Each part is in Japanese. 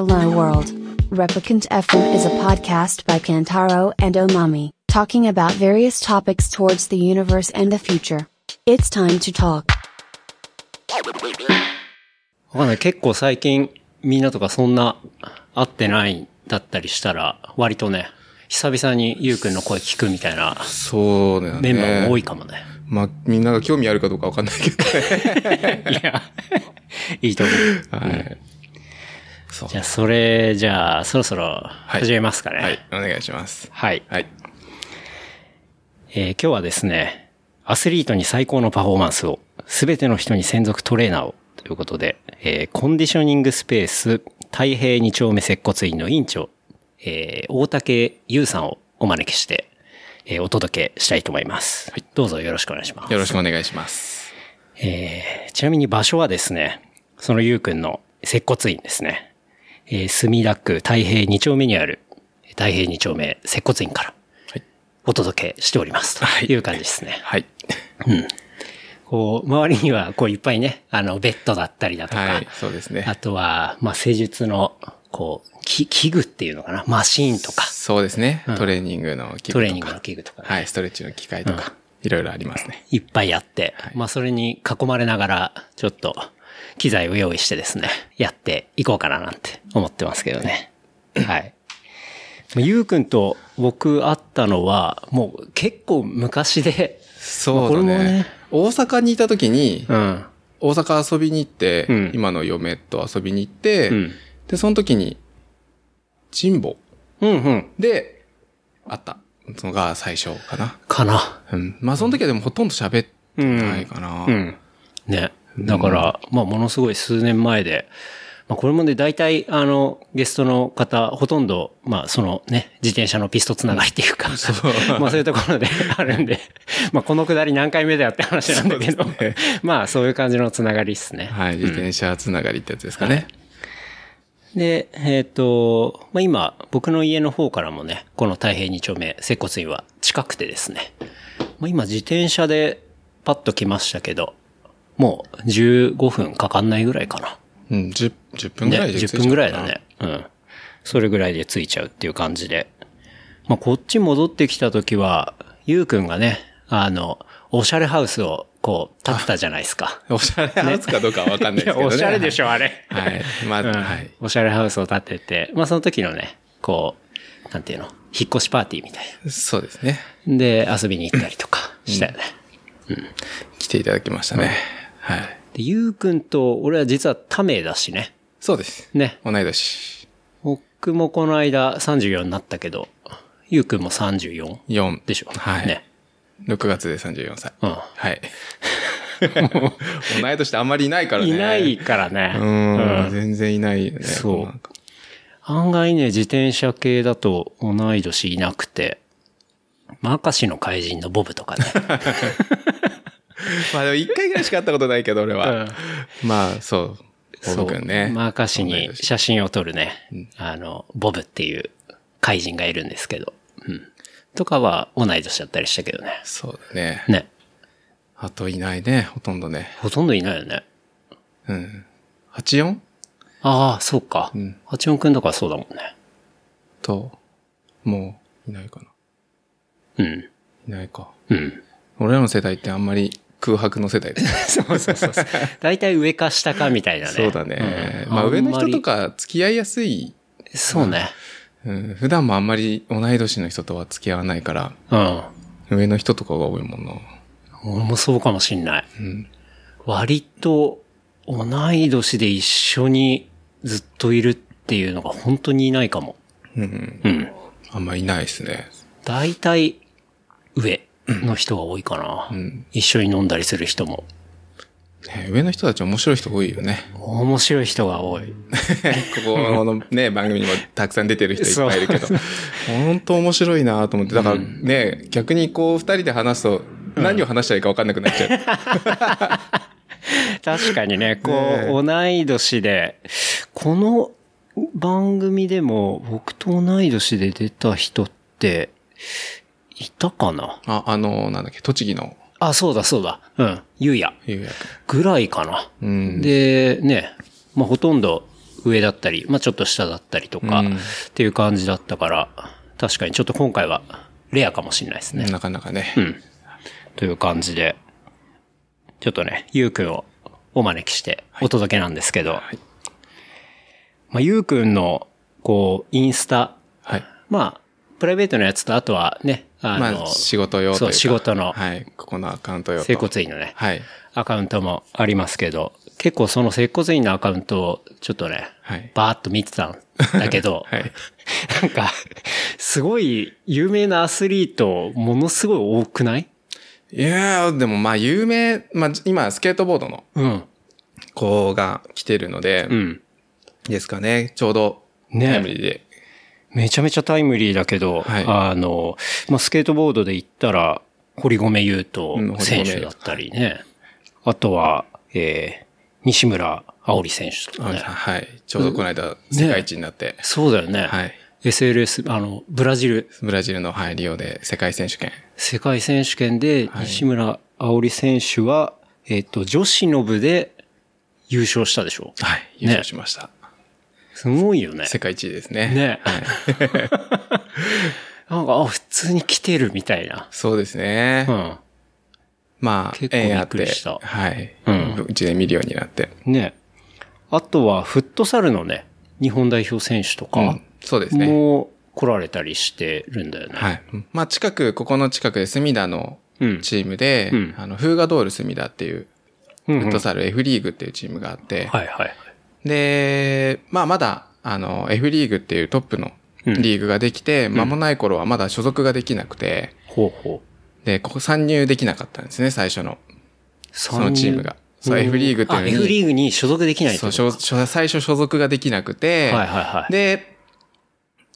Hello World. Replicant FM is a podcast by Kantaro and Omami, talking about various topics towards the universe and the future. It's time to talk. わかんない。結構最近みんなとかそんな会ってないだったりしたら、割とね、久々にゆうくんの声聞くみたいなそうだよね。メンバーも多いかもね。まあ、みんなが興味あるかどうかわかんないけどね。いや、いいと思う。はい。じゃあ、それ、じゃあ、そろそろ始めますかね。はい、お願いします。はい。はい。えー今日はですね、アスリートに最高のパフォーマンスを、すべての人に専属トレーナーを、ということで、えーコンディショニングスペース、太平二丁目接骨院の院長、えー大竹優さんをお招きして、えーお届けしたいと思います。はい。どうぞよろしくお願いします。よろしくお願いします。えーちなみに場所はですね、そのゆうくんの接骨院ですね。えー墨田区太平二丁目にある太平二丁目接骨院からはい。お届けしておりますという感じですね。はい。こう、周りにはこういっぱいね、あの、ベッドだったりだとか、はい、そうですねあ。とは、まあ、施術の、こう、き器具っていうのかな、マシーンとか、そうですね。トレーニングの器具とか。トレーニングの器具とかね、はい、ストレッチの機械とか、いろいろありますね。いっぱいあって、まあそれに囲まれながら、ちょっと機材を用意してですね、やっていこうかななんて思ってますけどね。はい。ゆうくんと僕会ったのは、もう結構昔で、そうだねね。大阪にいた時に、うん。大阪遊びに行って、うん今の嫁と遊びに行って、うんで、その時に、神保うんうん。で、会ったのが最初かな。かな。うん。まあ、その時はでもほとんど喋ってないかな。うん。ね。だから、まあ、ものすごい数年前で、まあ、これもね、大体、あの、ゲストの方、ほとんど、まあ、そのね、自転車のピストつながりっていうか、まあ、そういうところで あるんで、まあ、このくだり何回目だよって話なんだけど、まあ、そういう感じのつながりっすね。はい、自転車つながりってやつですかね。で、えっ、と、まあ、今、僕の家の方からもね、この太平二丁目、接骨院は近くてですね、まあ、今自転車でパッと来ましたけど、もう15分かかんないぐらいかな。うん、10, 10分ぐらいで着いちゃう10分ぐらいだね。うん。それぐらいで着いちゃうっていう感じで。まあ、こっち戻ってきた時は、ゆうくんがね、あの、おしゃれハウスを、こう、建てたじゃないですか。おしゃれハウスかどうかはわかんないですけどね。おしゃれでしょ、あれ。はい。まあ、うんはい。おしゃれハウスを建てて、まあその時のね、こう、なんていうの、引っ越しパーティーみたいそうですね。な。で、遊びに行ったりとかしたよね。来ていただきましたね。はい。で、ゆうくんと、俺は実は他名だしね。そうです。ね。同い年。僕もこの間34になったけど、ゆうくんも 34? 4。でしょ。はい。ね。6月で34歳。うんはい。同い年ってあんまりいないからね。いないからね。うん。全然いないよね。そう案外ね、自転車系だと同い年いなくて、マカシの怪人のボブとかね。まあでも一回ぐらいしか会ったことないけど、俺は。まあ、そう。ボブ君ね。マーカシに同い年写真を撮るね、あの、ボブっていう怪人がいるんですけど、うん。とかは同い年だったりしたけどね。そうだね。ね。あといないね、ほとんどね。ほとんどいないよね。うん。84? ああ、そうか。ん八音くんとかそうだもんね。と、もう、いないかうん。な。いないか。うん。俺らの世代ってあんまり空白の世代。そうそうそうそう。大体上か下かみたいなね。そうだね。うんまあ上の人と。か付き合いやすい。りそうね。うん、普段もあんまり同い年の人とは付き合わないから、うん。上の人とかが多いもんな。俺もそうかもしんない。うん。割と同い年で一緒にずっといるっていうのが本当にいないかも。うん。うん。あんまいないですね。大体上の人が多いかな。ん一緒に飲んだりする人も。ね上の人たち面白い人多いよね。面白い人が多い。ここのね、番組にもたくさん出てる人いっぱいいるけど、本当面白いなと思って、だからね、逆にこう二人で話すと、何を話したらいいか分かんなくなっちゃう。確かにね、こねう、同い年で、この番組でも僕と同い年で出た人って、いたかな？あ、あの、なんだっけ、栃木のあ、そうだそうだ。うん。ゆうや。ゆうやぐらいかな。うん。で、ね、まあ、ほとんど上だったり、まあちょっと下だったりとか、うんっていう感じだったから、確かにちょっと今回はレアかもしれないですね。なかなかね。うん。という感じで、ちょっとね、ゆうくんをお招きしてお届けなんですけど、まあ、ゆうくんの、こう、インスタ、はい。まあ、プライベートのやつと、あとはね、あの、まあ、仕事用というか。そう仕事のはい。ここのアカウント用と。整骨院のね、はい。アカウントもありますけど、結構その接骨院のアカウントをちょっとね、はいバーッと見てたんだけど、はい。なんか、すごい有名なアスリート、ものすごい多くない？いやー、でもまあ、有名、まあ、今、スケートボードのうん。子が来てるので、うん。ですかね。ちょうど、ねタイムリーで。めちゃめちゃタイムリーだけど、はいあの、まあ、スケートボードで言ったら、堀米雄斗選手だったりね。あとは、えー、西村葵選手とかね。はい。ちょうどこの間、世界一になって、そうだよね。はい。SLS、あの、ブラジルブラジルの、はい、リオで世界選手権。世界選手権で、西村葵選手は、えっ、と、女子の部で優勝したでしょはい。優勝しました。すごいよね。世界一位ですね。ねはい。なんか、あ、普通に来てるみたいな。そうですね。うん。まあ、結構びっくりしたはい。うんうちで見るようになって。ね。あとは、フットサルのね、日本代表選手とかうん、そうですね。も来られたりしてるんだよね。はい。まあ、近く、ここの近くで隅田のうん。チームで、うんあの、フーガドール隅田っていう、フフットサル F リーグっていうチームがあって、はいはい。で、まあ、まだ、あの、F リーグっていうトップのリーグができて、間もない頃はまだ所属ができなくて、ほうほう。で、ここ参入できなかったんですね、最初の。そのチームがそう F リーグっていうのにあ、F リーグに所属できないそう、最初所属ができなくて、はいはいはい。で、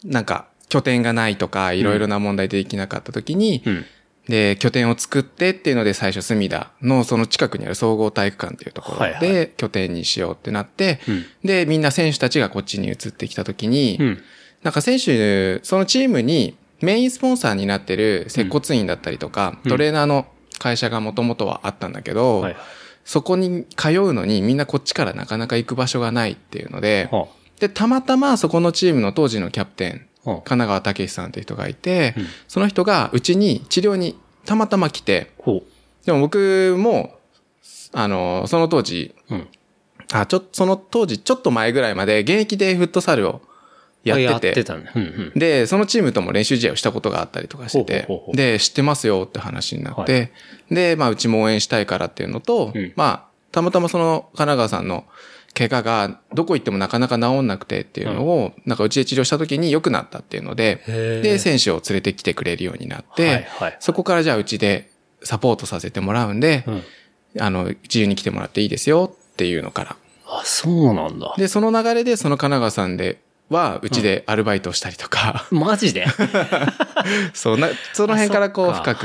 なんか、拠点がないとか、いろいろな問題でできなかった時に、うん。で、拠点を作ってっていうので最初隅田のその近くにある総合体育館っていうところはいはで拠点にしようってなって、うん。で、みんな選手たちがこっちに移ってきた時に、うん。なんか選手、そのチームにメインスポンサーになってる接骨院だったりとか、うん。トレーナーの会社がもともとはあったんだけど、はい。そこに通うのにみんなこっちからなかなか行く場所がないっていうので、はで、たまたまそこのチームの当時のキャプテン、あ、はあ、神奈川武さんっていう人がいて、うん。その人がうちに治療にたまたま来て、ほでも僕も、あの、その当時。あ、ちょ、その当時ちょっと前ぐらいまで現役でフットサルをやってて、てたね。うんうん。で、そのチームとも練習試合をしたことがあったりとかしててほうほうほう。で、知ってますよって話になって、はで、まあ、うちも応援したいからっていうのと、うん。まあ、たまたまその神奈川さんの怪我がどこ行ってもなかなか治んなくてっていうのを、なんかうちで治療した時に良くなったっていうので、で、選手を連れてきてくれるようになって、そこからじゃあうちでサポートさせてもらうんで、うん。あの、自由に来てもらっていいですよっていうのから。あ、そうなんだ。で、その流れでその神奈川さんでは、うちでアルバイトをしたりとか、マジで？そうな、その辺からこう深く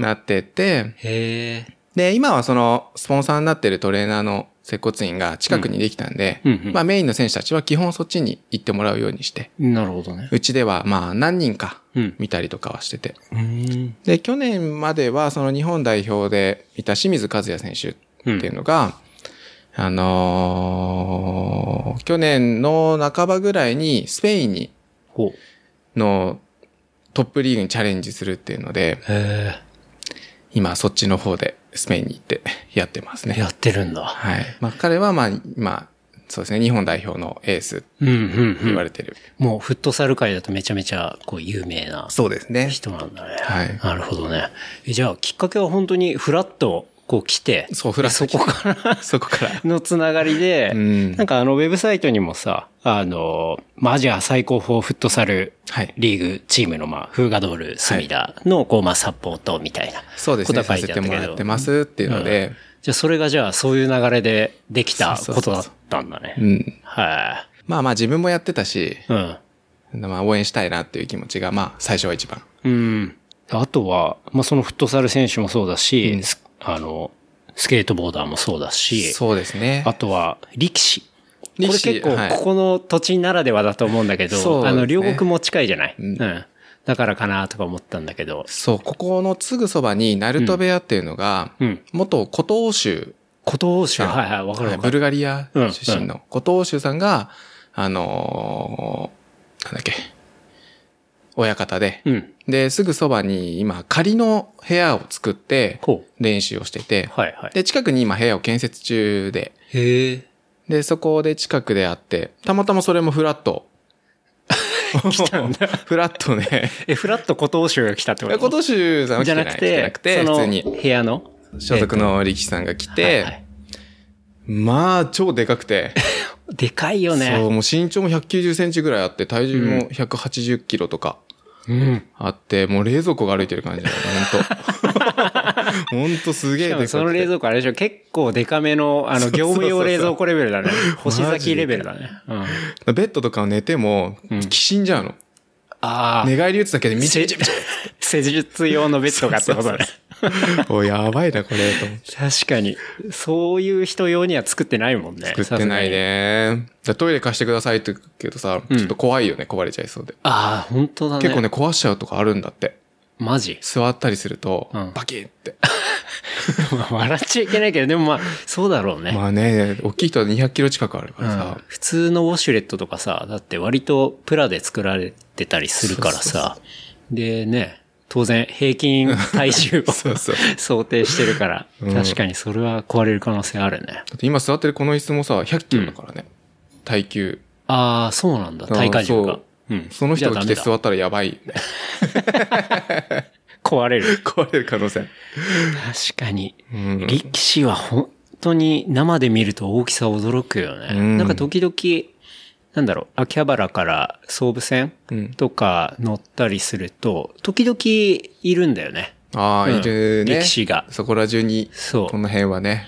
なってって、へえ。で、今はその、スポンサーになってるトレーナーの接骨院が近くにできたんで、うんうんうんまあメインの選手たちは基本そっちに行ってもらうようにして、なるほどね。うちではまあ何人かうん見たりとかはしてて。うん。で、去年まではその日本代表でいた清水和也選手っていうのが、あのー去年の半ばぐらいにスペインに、ほう。のトップリーグにチャレンジするっていうので、へ今そっちの方でスペインに行ってやってますえ。ね。やってるんだ。はい。まあ彼はまあ、まあ、そうですね、日本代表のエースってうんうんうん。言われてる。もうフットサル界だとめちゃめちゃこう有名なそうですね。人なんだね。はいなるほどね。えじゃあきっかけは本当にフラッとこう来て、そうフラそこから そこから。のつながりで、うんなんかあのウェブサイトにもさ、あの、まあアジア最高峰フットサルはい。リーグチームのまあ、フーガドール隅田のこうまあサポートみたいな。そうですね。ていてあったけどもらってますっていうので、じゃあそれがじゃあそういう流れでできたそうそうそうことだったんだね。うん。はまあまあ自分もやってたし、い。うん。まあ応援したいなっていう気持ちが、まあ最初は一番。うん。あとは、まあ、そのフットサル選手もそうだし、スあの、スケートボーダーもそうだし、そうですね。あとは力士。これ結構、はい。ここの土地ならではだと思うんだけど、そうですね。あの、両国も近いじゃない、ううん。ん、だからかなとか思ったんだけど、そう、ここのすぐそばに、ナルト部屋っていうのが、うん。元古東州。古東欧州。はいはい、わかるわ。ブルガリア出身の。古東欧州さんが、あのーなんだっけ、親方で、うん。で、すぐそばに今仮の部屋を作って。練習をしてて、はいはい。で、近くに今部屋を建設中で、へえ。で、そこで近くであって、たまたまそれもフラット。フラットね。え、フラット古東州が来たってこと？今年さんは来じゃてないくて、なくて、その普通に部屋の？所属の力士さんが来はいてはい、まあ、超でかくて、でかいよね。そう、もう身長も190センチぐらいあって、体重も180キロとかうん。あって、もう冷蔵庫が歩いてる感じだよ、本当本当すげえしかもで。その冷蔵庫あれでしょ結構デカめの、あの、業務用冷蔵庫レベルだね。星崎レベルだね。うん。ベッドとかを寝ても、きしんじゃうの。ああ。寝返り打つだけでみちせみちみち。施術用のベッドがってことね。おい、やばいな、これ、と思って。確かに。そういう人用には作ってないもんね。作ってないね。だトイレ貸してくださいって言うけどさ、ちょっと怖いよね、壊れちゃいそうで。ああ、本当だね。結構ね、壊しちゃうとかあるんだって。マジ？座ったりするとうん、バキッって。笑っちゃいけないけど、でもまあ、そうだろうね。まあね、大きい人は200キロ近くあるからうんさ。普通のウォシュレットとかさ、だって割とプラで作られてたりするからそうそうさ。でね、当然平均体重を そうそう想定してるから、うん確かにそれは壊れる可能性あるね。だって今座ってるこの椅子もさ、100キロだからね。耐久。ああ、そうなんだ。体荷重がそう。うん。その人が来て座ったらやばいよね。だ 壊れる。壊れる可能性。確かに。うん力士は本当に生で見ると大きさ驚くよね。うんなんか時々、なんだろう、秋葉原から総武線うんとか乗ったりすると、時々いるんだよね。ああ、うんいるね。力士がそこら中に、そうこの辺はね。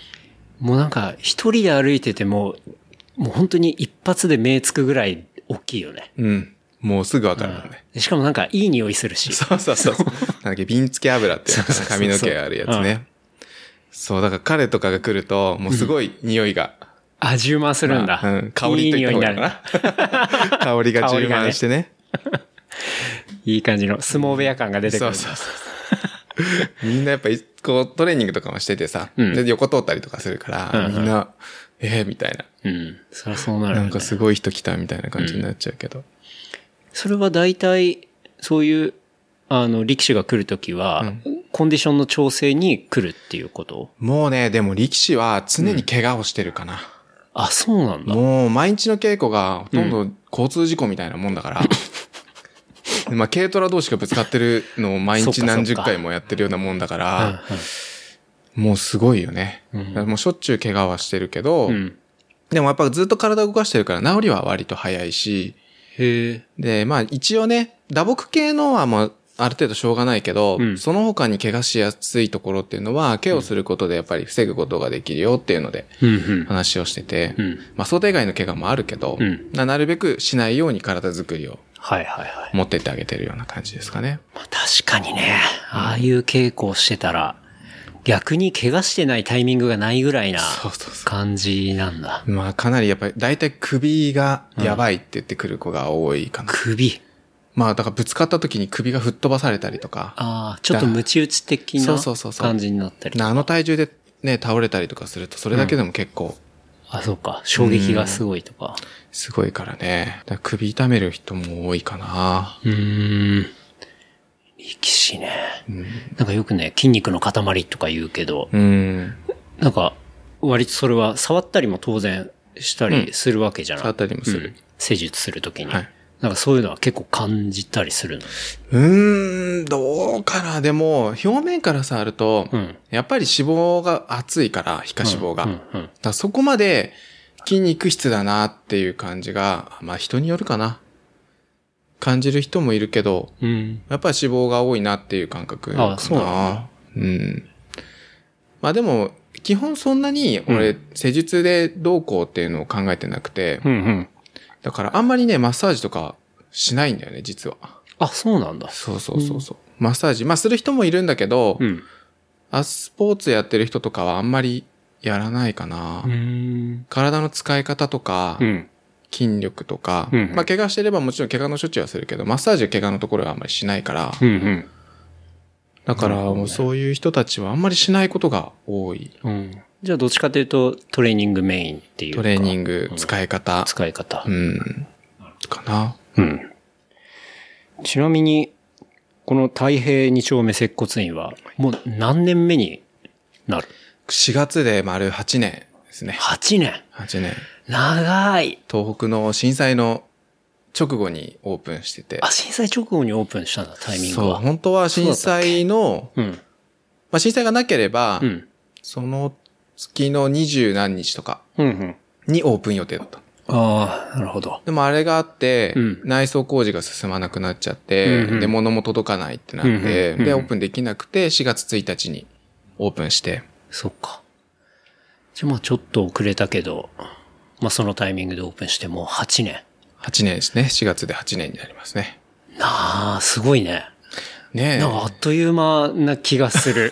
もうなんか一人で歩いてても、もう本当に一発で目つくぐらい大きいよね。うん。もうすぐわかるもんね。でしかもなんかいい匂いするし。そうそうそう。なんだっけ、瓶付け油って髪の毛あるやつね。そう、だから彼とかが来ると、もうすごい匂いが、あ、充満するんだ。うん、香りといいのかな。香りが充満してね。いい感じの相撲部屋感が出てくるだ。そうんそうそう。みんなやっぱり、こう、トレーニングとかもしててさ、うんで横通ったりとかするから、うんうんみんな、ええみたいな。うん。そりゃそうなるよね。なんかすごい人来たみたいな感じになっちゃうけど。それは大体、そういう、あの、力士が来るときは、コンディションの調整に来るっていうこと？もうね、でも力士は常に怪我をしてるかな。あ、そうなんだ。もう毎日の稽古がほとんど交通事故みたいなもんだから。まあ軽トラ同士がぶつかってるのを毎日何十回もやってるようなもんだかうんら、もうすごいよね。うんもうしょっちゅう怪我はしてるけど、うん。でもやっぱずっと体動かしてるから治りは割と早いし。で、まあ一応ね、打撲系のはまあある程度しょうがないけど、うんその他に怪我しやすいところっていうのは、ケアをすることでやっぱり防ぐことができるよっていうのでうんうん。話をしてて、うん。まあ想定外の怪我もあるけど、うんななるべくしないように体作りをはいはいはい。持ってってあげてるような感じですかね。まあ、確かにね、ああいう稽古をしてたら、逆に怪我してないタイミングがないぐらいなそうそうそ感じなんだ。まあかなりやっぱり大体首がやばいって言ってくる子が多いかな。首。まあだからぶつかった時に首が吹っ飛ばされたりとか、ああ、ちょっとムチ打ち的な感じになったり。なあの体重でね、倒れたりとかするとそれだけでも結構あ、そうか。衝撃がすごいとか。すごいからね。ら首痛める人も多いかな。うーん。力士ね。なんかよくね、筋肉の塊とか言うけど、うん。なんか、割とそれは触ったりも当然したりするわけじゃない、触ったりもするうん施術するときに、はいなんかそういうのは結構感じたりするの？うーん、どうかな。でも、表面から触ると、うんやっぱり脂肪が厚いから、皮下脂肪が。うんうんうんらそこまで筋肉質だなっていう感じが、まあ人によるかな。感じる人もいるけど、うん。やっぱり脂肪が多いなっていう感覚かな。あそうなうん。まあでも、基本そんなに俺、施術でどうこうっていうのを考えてなくて、うんうん。だからあんまりね、マッサージとかしないんだよね、実は。あ、そうなんだ。そうそうそうそう。マッサージ、まあする人もいるんだけど、うん。あスポーツやってる人とかはあんまりやらないかな。うん。体の使い方とか、うん。筋力とか、うんまあ怪我してればもちろん怪我の処置はするけど、マッサージは怪我のところはあんまりしないから、うんうん。だからもうそういう人たちはあんまりしないことが多い。うん。じゃあどっちかというとトレーニングメインっていうか。トレーニング、使い方。使い方。うん。かな。うん。ちなみに、この太平二丁目接骨院は、もう何年目になる？4月で丸8年ですね。?8 年。8年。長い。東北の震災の直後にオープンしてて。あ、震災直後にオープンしたんだ、タイミングそう、は。本当は震災の、うん。まあ震災がなければ、うん。その月の二十何日とか。にオープン予定だった。ああ、なるほど。でもあれがあって、うん内装工事が進まなくなっちゃって、うんうんで、物も届かないってなって、うんうんうんで、オープンできなくて、4月1日にオープンして、そっか。じゃあまあちょっと遅れたけど、まあそのタイミングでオープンしてもう8年。8年ですね。4月で8年になりますね。なあ、すごいね。ねえ。なんかあっという間な気がする。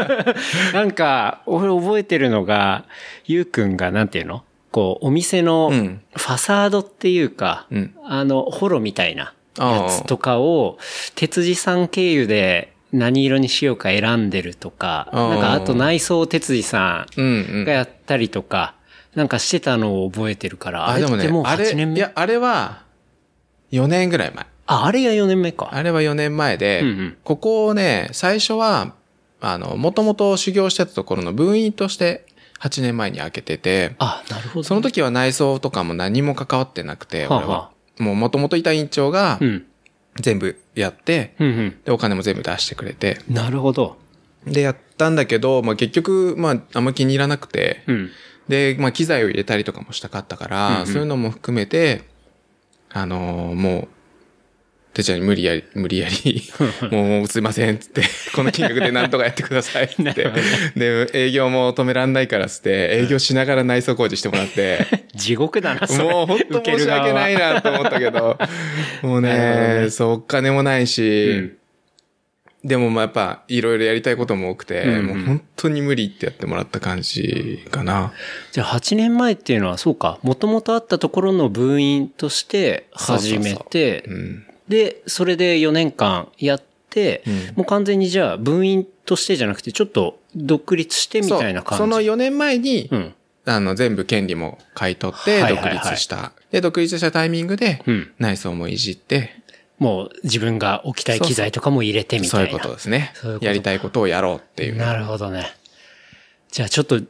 なんか、俺覚えてるのが、ゆうくんがなんていうの？こう、お店のうんファサードっていうか、うんあの、ホロみたいなやつとかを、鉄地さん経由で何色にしようか選んでるとか、なんかあと内装鉄地さうんうんんが。やったりとか、なんかしてたのを覚えてるから、あ、でもねもう、あれ、8年目？いや、あれは、4年ぐらい前。あ、あれが4年目か。あれは4年前で、うんうんここをね、最初は、あの、もともと修行してたところの分院として8年前に開けてて、あ、なるほど。その時は内装とかも何も関わってなくて、はあ俺はは。もう元々いた院長がうん。全部やって、うんうん。で、お金も全部出してくれて、なるほど。で、やったんだけど、まあ結局、まああんま気に入らなくて、うん。で、まあ機材を入れたりとかもしたかったから、うんうんそういうのも含めて、あのーもう、てっちゃんに無理やり、無理やり、も うもうすいませんっつって、この金額でなんとかやってくださいって。で、営業も止めらんないからっつって、営業しながら内装工事してもらって、地獄だな、それ。もう本当申し訳ないな。なと思ったけど、もうね、ねそう、お金もないし、うんでもまあやっぱいろいろやりたいことも多くて、うんうんもう本当に無理ってやってもらった感じかな。じゃあ8年前っていうのはそうか、もともとあったところの分院として始めて、うん。で、それで4年間やって、うんもう完全にじゃあ分院としてじゃなくて、ちょっと独立してみたいな感じ。その4年前に、うん。あの、全部権利も買い取って独はいはいはい立した。で、独立したタイミングでうん、内装もいじって、もう自分が置きたい機材とかも入れてみたいな。そういうことですねそういう。やりたいことをやろうっていう。なるほどね。じゃあちょっと、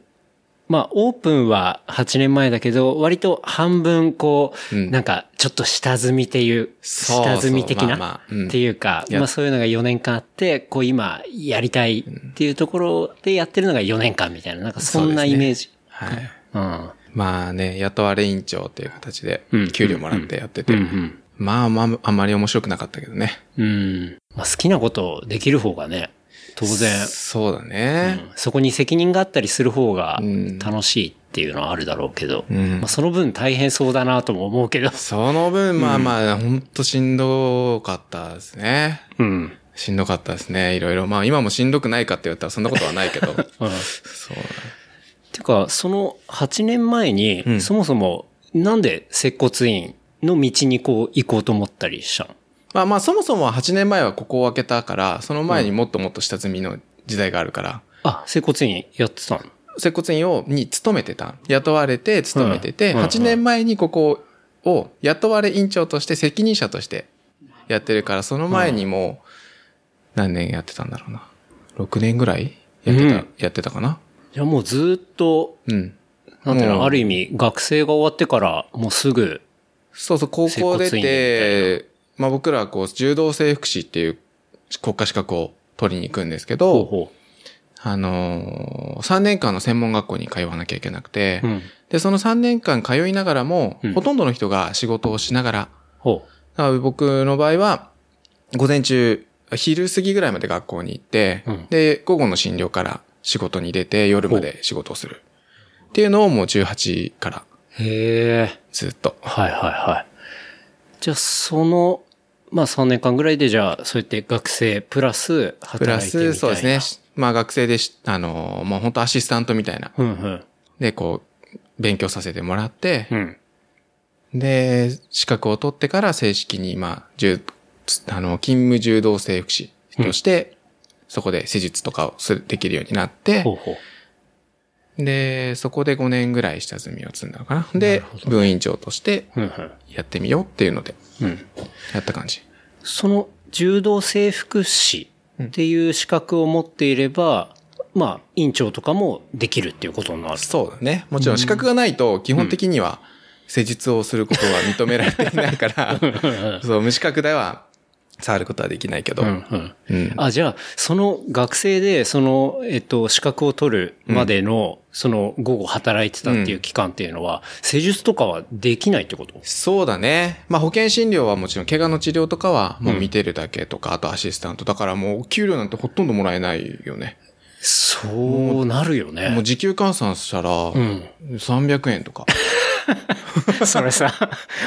まあ、オープンは8年前だけど、割と半分こう、うんなんかちょっと下積みっていう、そう下積み的な、まあまあうんっていうか、やまあそういうのが4年間あって、こう今やりたいっていうところでやってるのが4年間みたいな、なんかそんなイメージ。はい。うん。まあね、雇われ委員長っていう形でうん、給料もらってやっててうんう。ん。まあまあ、あんまり面白くなかったけどね。うん。まあ好きなことできる方がね、当然、そうだね。そこに責任があったりする方がうん楽しいっていうのはあるだろうけど、うんまあその分大変そうだなとも思うけど。その分、まあまあ、ほんとしんどかったですね。うん。しんどかったですね。いろいろ。まあ今もしんどくないかって言ったらそんなことはないけど。うん。そう。てか、その8年前に、うんそもそもなんで接骨院の道にこう行こうと思ったりしたの？まあまあそもそも8年前はここを開けたから、その前にもっともっと下積みの時代があるから、あ、接骨院やってたの？接骨院を、に勤めてた。雇われて勤めてて、うん。うん。8年前にここを雇われ院長として責任者としてやってるから、その前にも何年やってたんだろうな。6年ぐらいやってた、うん。やってたかな。じゃあもうずーっと、うん。なんていうの、ある意味学生が終わってからもうすぐ、そうそう、高校出て、まあ僕らはこう、柔道整復師っていう国家資格を取りに行くんですけど、ほあのー、3年間の専門学校に通わなきゃいけなくて、う。うん。で、その3年間通いながらも、うんほとんどの人が仕事をしながら、ほだから僕の場合は、午前中、昼過ぎぐらいまで学校に行って、うんで、午後の診療から仕事に出て、夜まで仕事をする。っていうのをもう18からう。へえ。ずっと。はいはいはい。じゃあその、まあ3年間ぐらいでじゃあそうやって学生プラスプラ働いてみたいな。ス、そうですね。まあ学生でし、あのー、もう本当アシスタントみたいな。うんうん。で、こう、勉強させてもらってう、ん。で、資格を取ってから正式に、まあ、柔、あの、勤務柔道整復師として、そこで施術とかをする、できるようになってほ、うほう。で、そこで5年ぐらい下積みを積んだのかな。で、分院長として。やってみようっていうので、うん。やった感じ。その柔道整復師っていう資格を持っていれば、まあ、院長とかもできるっていうことになる。そうだね。もちろん資格がないと、基本的には施術をすることは認められていないから、そう、無資格では触ることはできないけど、うんうん。うんあ、じゃあ、その学生で、その、えっと、資格を取るまでの、その、午後働いてたっていう期間っていうのは、施術とかはできないってこと？そうだね。まあ保険診療はもちろん怪我の治療とかはもう見てるだけとか、あとアシスタント。だからもう給料なんてほとんどもらえないよね。そうなるよね。もう時給換算したら、ん300円とか。それさ、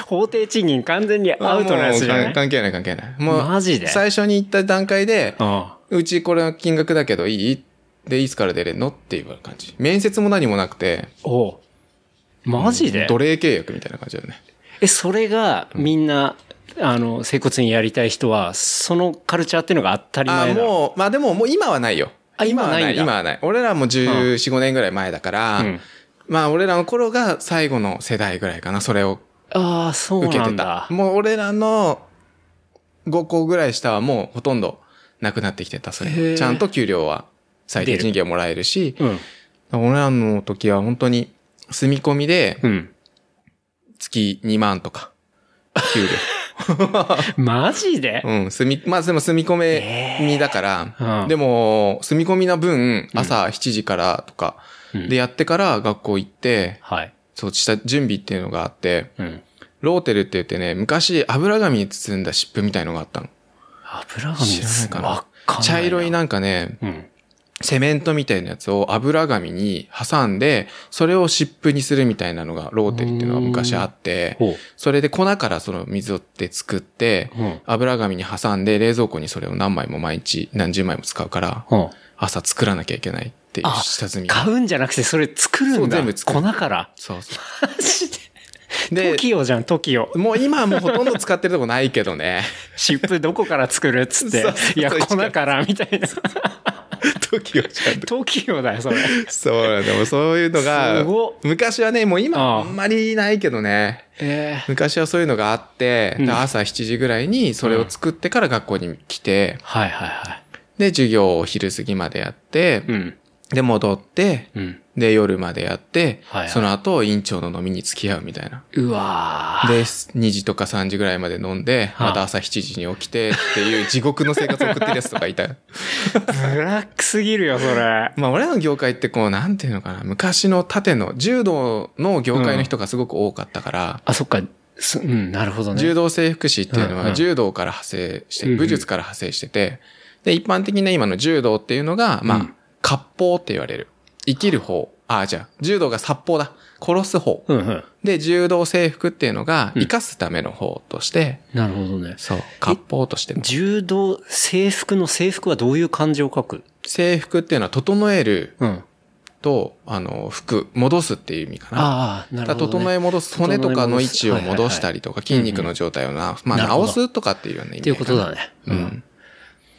法定賃金完全にアウトなやつじゃない？関係ない関係ない。もう、マジで？最初に行った段階で、あうちこれの金額だけどいい？で、いつから出れんの？って言われる感じ。面接も何もなくて、おうマジで？奴隷契約みたいな感じだよね。え、それがみんな、あの、整骨院やりたい人は、そのカルチャーっていうのが当たりあ前だ。もう、まあでももう今はないよ。あ今はない。今はない。俺らも14、5年ぐらい前だから、うんまあ俺らの頃が最後の世代ぐらいかな、それをああ、そう受けてなんだた。。もう俺らの5個ぐらい下はもうほとんどなくなってきてた、それ。ちゃんと給料は最低賃金はもらえるし、うん。俺らの時は本当に住み込みでうん。月2万とか、給料。マジで？うん、住み、まあでも住み込めみだから、うんでも、住み込みな分、朝7時からとか、うんでやってから学校行って、はい。そうした準備っていうのがあって、うん。ローテルって言ってね、昔油紙に包んだ湿布みたいのがあったの。油紙知らないかなわかんない。茶色いなんかね、うん。セメントみたいなやつを油紙に挟んで、それを湿布にするみたいなのがローテルっていうのが昔あってそれで粉からその水をって作ってうん、油紙に挟んで冷蔵庫にそれを何枚も毎日何十枚も使うから、うん。朝作らなきゃいけないっていうあ下積みが。買うんじゃなくて、それ作るんだ。全部作る粉から。そうそ マジで。う。で、TOKIO じゃん、TOKIO。もう今はもうほとんど使ってるとこないけどね。湿布どこから作るっつって。いや、粉から、みたいな。時をちゃんと。TOKIO だよ、それ。そうなんだ。もうそういうのが昔はね、もう今あんまりないけどね。ええ昔はそういうのがあって、朝7時ぐらいにそれを作ってから学校に来て、はいはいはい。で、授業を昼過ぎまでやって、うん。で、戻って、うん。で、夜までやって、はいはいその後、院長の飲みに付き合うみたいな。うわーで、2時とか3時ぐらいまで飲んで、はあまた朝7時に起きてっていう地獄の生活を送ってるやつとかいた。ブラックすぎるよ、それ。まあ、俺らの業界ってこう、なんていうのかな、昔の縦の、柔道の業界の人がすごく多かったから、あ、そっか。すうん、なるほどね。柔道整復師っていうのうんうんは柔道から派生して、うんうん武術から派生してて、で、一般的な今の柔道っていうのが、まあうん、割烹って言われる。生きる方。あ、じゃあ、柔道が殺法だ。殺す方。うんうん。で、柔道整復っていうのが、うん生かすための方として、なるほどね。そう、割烹としての。柔道、制服の制服はどういう漢字を書く？制服っていうのは、整えるうん。と、あの、服、戻すっていう意味かな。ああ、なるほど、ね。整え戻す、骨とかの位置を戻したりとか、筋肉の状態をな、まあ、直すとかっていうような意味っていうことだね。うん。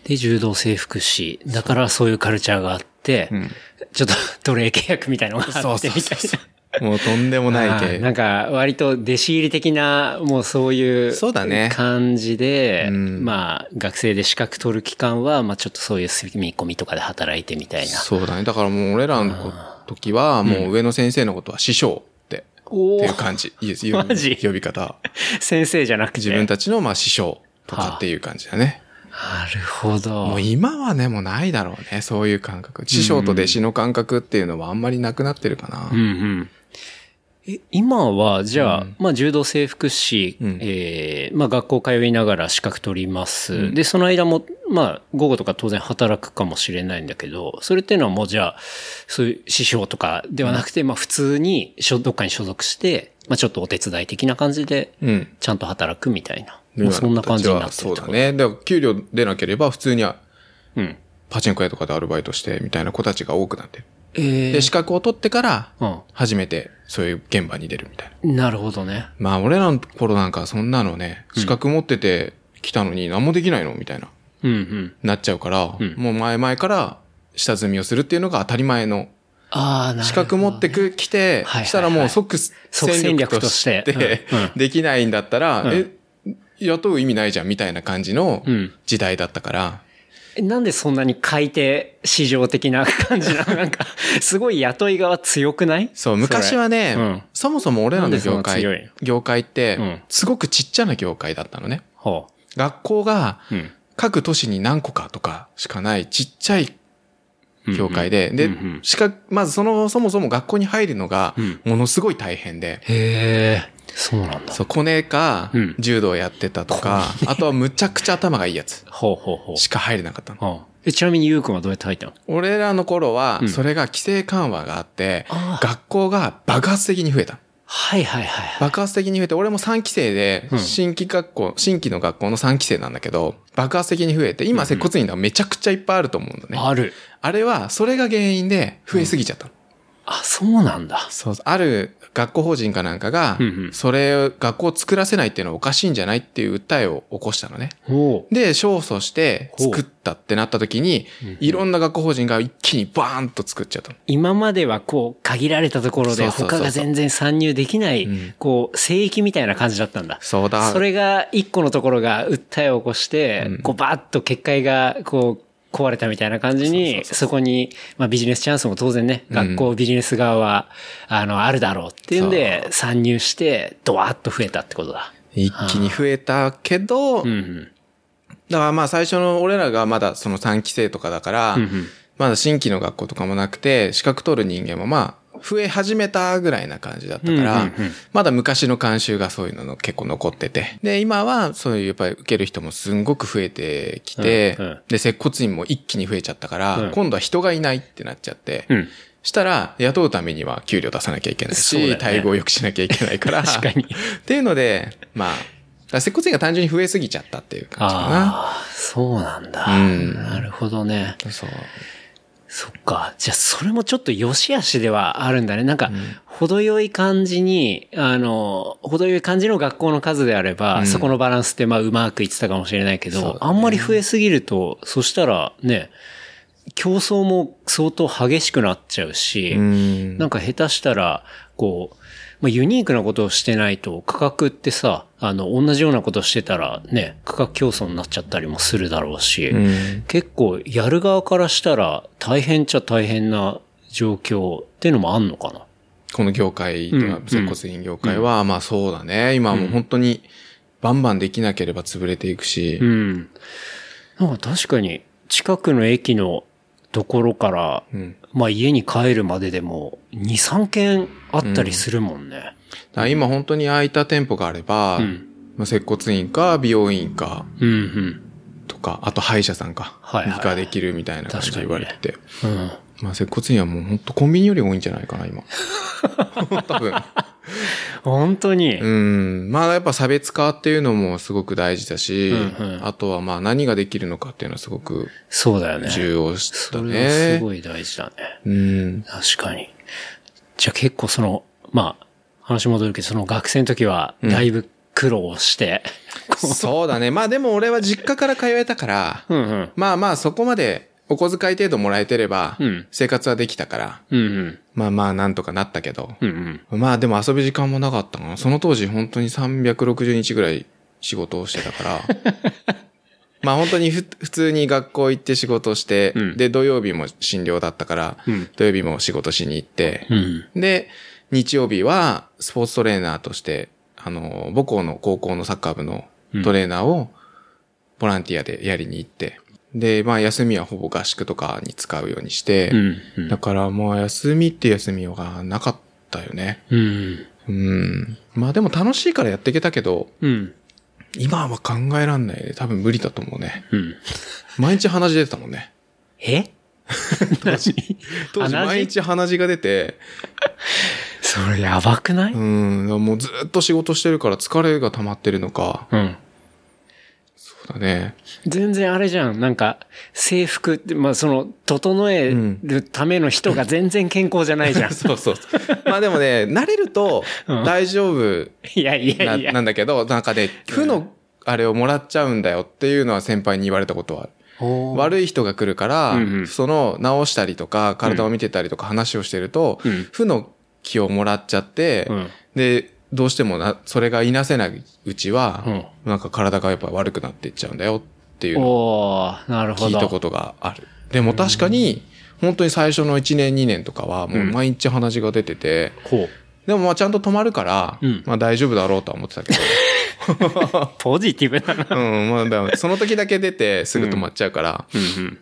で、柔道整復師。だからそういうカルチャーがあって、うんちょっと奴隷契約みたいのがあそうってみたいそうそうな。もうとんでもない系。なんか、割と弟子入り的な、もうそういうそうだね感じで、うんまあ、学生で資格取る期間は、まあちょっとそういう住み込みとかで働いてみたいな。そうだね。だからもう俺らの時は、もう上の先生のことは師匠って、おっていう感じ。いいです。呼びマジ？呼び方。先生じゃなくて。自分たちのまあ師匠とかっていう感じだね。なるほど。もう今はね、もうないだろうね。そういう感覚。師匠と弟子の感覚っていうのはあんまりなくなってるかな。うんうん。え今は、じゃあ、うんまあ、柔道整復師、うんえーまあ、学校通いながら資格取ります。うんで、その間も、まあ、午後とか当然働くかもしれないんだけど、それっていうのはもうじゃあ、そういう師匠とかではなくて、まあ、普通にどっかに所属して、まあ、ちょっとお手伝い的な感じで、うん。ちゃんと働くみたいな。もうそんな感じになってるそう。だね。だから給料出なければ普通にはうん。パチンコ屋とかでアルバイトしてみたいな子たちが多くなってる。えーで、資格を取ってから、う初めてそういう現場に出るみたいな。ん。なるほどね。まあ俺らの頃なんかそんなのね、資格持ってて来たのに何もできないのみたいな、うんうん。なっちゃうから、うんもう前々から下積みをするっていうのが当たり前のああ、なるほど。資格持ってく、来て、はいはいしたらもう即即戦戦略とし力としてできないんだったら、うんえ、雇う意味ないじゃんみたいな感じのうん。時代だったから、えなんでそんなに買い手市場的な感じなの？なんか、すごい雇い側強くない？そう、昔はね、うん。そもそも俺らの業界、業界ってうん、すごくちっちゃな業界だったのね。ほ学校がう。うん。各都市に何個かとかしかないちっちゃい業界で、でうんうん、しか、まずその、そもそも学校に入るのがうん、ものすごい大変で、へえ、そうなんだ。そう、コネかうん、柔道やってたとか、あとはむちゃくちゃ頭がいいやつほうほうほう。しか入れなかったの。はあえちなみにゆうくんはどうやって入ったの？俺らの頃はう、んそれが規制緩和があってあ、ー学校が爆発的に増えた。はいはいはいはい。爆発的に増えて、俺も3期生でうん、新規学校、新規の学校の3期生なんだけど、爆発的に増えて、今、接骨院がめちゃくちゃいっぱいあると思うんだね。ある。あれは、それが原因で増えすぎちゃったの。あ、そうなんだ。そう、ある学校法人かなんかがそれを学校を作らせないっていうのはおかしいんじゃないっていう訴えを起こしたのね。で、勝訴して作ったってなった時に、いろんな学校法人が一気にバーンと作っちゃったの。今まではこう、限られたところで他が全然参入できないうん、こう、聖域みたいな感じだったんだ。そうだ。それが一個のところが訴えを起こして、うんこうバーッと結界がこう壊れたみたいな感じに、そこに、まあビジネスチャンスも当然ね、うん。学校ビジネス側は、あの、あるだろうっていうんで、参入して、ドワーッと増えたってことだ。一気に増えたけど、うんうん。だからまあ最初の俺らがまだその3期生とかだから、うんうん。まだ新規の学校とかもなくて、資格取る人間もまあ、増え始めたぐらいな感じだったから、まだ昔の慣習がそういうのの結構残ってて。で、今はそういうやっぱり受ける人もすんごく増えてきて、うんうんで、接骨院も一気に増えちゃったから、うん今度は人がいないってなっちゃって、うん。したら、雇うためには給料出さなきゃいけないし、待遇を良くしなきゃいけないから。確かにっていうので、まあ、接骨院が単純に増えすぎちゃったっていう感じかな。ああ、そうなんだ。うんなるほどね。そう。そっか。じゃあ、それもちょっと良し悪しではあるんだね。なんか、程よい感じに、あの、程よい感じの学校の数であれば、うんそこのバランスってまあうまくいってたかもしれないけど、ねあんまり増えすぎると、そしたらね、競争も相当激しくなっちゃうし、うん。なんか下手したら、こう、まあ、ユニークなことをしてないと価格ってさ、あの、同じようなことしてたらね、価格競争になっちゃったりもするだろうし、うん結構やる側からしたら大変っちゃ大変な状況っていうのもあんのかな？この業界とかうん、接骨院業界は、まあそうだね。今はもう本当に、バンバンできなければ潰れていくしう、ん。なんか確かに近くの駅のところから、うん。まあ家に帰るまででも2、3件あったりするもんね。だ今本当に空いた店舗があれば、うんまあ、接骨院か美容院かうん、うん、とか、あと歯医者さんか、はいはいができるみたいな感じで言われてて。うん。まあ接骨院はもう本当コンビニより多いんじゃないかな、今。多分。本当に？うん。まあやっぱ差別化っていうのもすごく大事だし、うんうんあとはまあ何ができるのかっていうのはすごくそうだよね。重要だそれはね。すごい大事だね。うん。確かに。じゃあ結構その、まあ、話戻るけど、その学生の時はだいぶ苦労して、そうだね。まあでも俺は実家から通えたから、うんうん。まあまあそこまでお小遣い程度もらえてればうん、生活はできたから、うんうん。まあまあなんとかなったけど、うんうん。まあでも遊ぶ時間もなかったかな。その当時本当に360日ぐらい仕事をしてたから、まあ本当にふ普通に学校行って仕事して、うんで土曜日も診療だったから、うん土曜日も仕事しに行って、うん。で、日曜日はスポーツトレーナーとして、あの、母校の高校のサッカー部のトレーナーをボランティアでやりに行って、で、まあ休みはほぼ合宿とかに使うようにして、うんうん。だからもう休みって休みがなかったよね。うん。うん。まあでも楽しいからやっていけたけど、うん。今は考えらんないね。多分無理だと思うね。うん。毎日鼻血出てたもんね。え？当時。当時毎日鼻血が出て、それやばくない？うん、もうずっと仕事してるから疲れが溜まってるのか。うん。そうだね。全然あれじゃん。なんか、制服って、まあその、整えるための人が全然健康じゃないじゃん。そうそう。まあでもね、慣れるとうん大丈夫いやいやないや。なんだけど、なんかね、負のあれをもらっちゃうんだよっていうのは先輩に言われたことはある。悪い人が来るから、うんうんその治したりとか、体を見てたりとか話をしてると、うん負の気をもらっちゃって、うんで、どうしてもな、それがいなせないうちは、うんなんか体がやっぱ悪くなっていっちゃうんだよっていうのをおーなるほど。聞いたことがある。でも確かに、本当に最初の1年2年とかはもう毎日鼻血が出てて、ほう。でもまあちゃんと止まるから、うんまあ大丈夫だろうとは思ってたけど、ポジティブだな。うん、まあその時だけ出てすぐ止まっちゃうから、うんうん。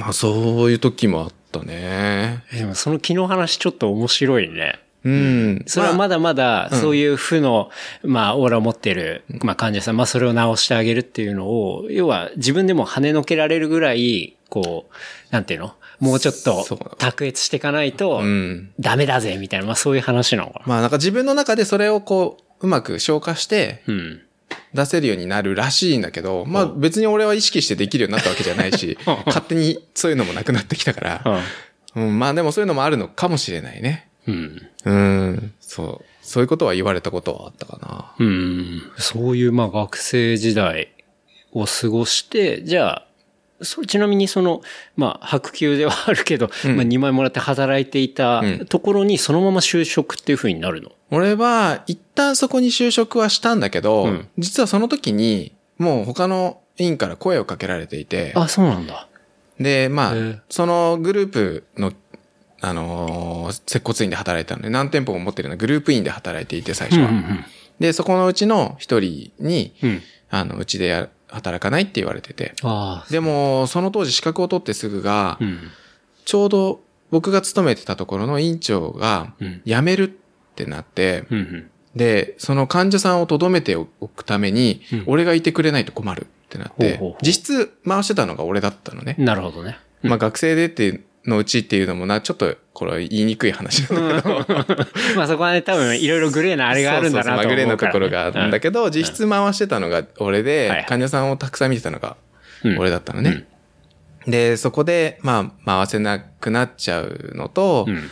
まあそういう時もあったね。でもその昨日話ちょっと面白いね。うん。それはまだまだ、そういう負の、まあ、オーラを持ってる、まあ、患者さん、まあ、それを治してあげるっていうのを、要は、自自分でも跳ねのけられるぐらい、こう、なんていうの？もうちょっと、卓越していかないとう、ん。ダメだぜ、みたいな、まあ、そういう話なのかな。まあなんか自分の中でそれをこう、うまく消化してうん。出せるようになるらしいんだけど、まあ別に俺は意識してできるようになったわけじゃないし、勝手にそういうのもなくなってきたから、うん、まあでもそういうのもあるのかもしれないね。うん。うん、そう。そういうことは言われたことはあったかな。うん。そういう、まあ、学生時代を過ごして、じゃあ、それちなみにその、まあ、白球ではあるけど、うんまあ、2枚もらって働いていたうんところにそのまま就職っていう風になるの？俺は一旦そこに就職はしたんだけど、うん実はその時にもう他の委員から声をかけられていて、あ、そうなんだ。で、まあそのグループの、あのー接骨院で働いてたので、何店舗も持ってるようなグループ員で働いていて、最初は。で、そこのうちの一人に、うん。うん。あの、うちでや働かないって言われてて。でも、その当時資格を取ってすぐが、うん。ちょうど僕が勤めてたところの院長がうん辞めるってなって、うん。で、その患者さんを留めておくためにうん、俺がいてくれないと困るってなってほうほうほう、実質回してたのが俺だったのね。なるほどね。まあ学生でってのうちっていうのもな、ちょっとこれは言いにくい話なんだけど。まあそこはね、多分いろいろグレーなあれがあるんだなと思うから、ね。そうそうそうまあグレーのところがあるんだけど、実質回してたのが俺で患者さんをたくさん見てたのがうん俺だったのね。で、そこで、まあ、回せなくなっちゃうのとう、ん。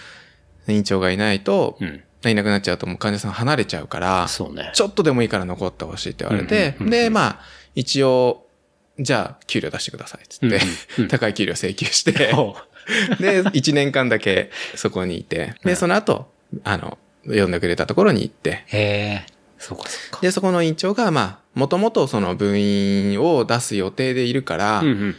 院長がいないとう、ん。いなくなっちゃうともう患者さん離れちゃうから、ね。ちょっとでもいいから残ってほしいって言われてうんうんうんう、んで、まあ、一応、じゃあ、給料出してくださいっつっうんうんうて、ん 高い給料請求して、ほ で、1年間だけそこにいて、で、その後、あの、呼んでくれたところに行って、うへえ。そうかそうか。で、そこの院長が、まあ、もともとその部員を出す予定でいるから、うんうん。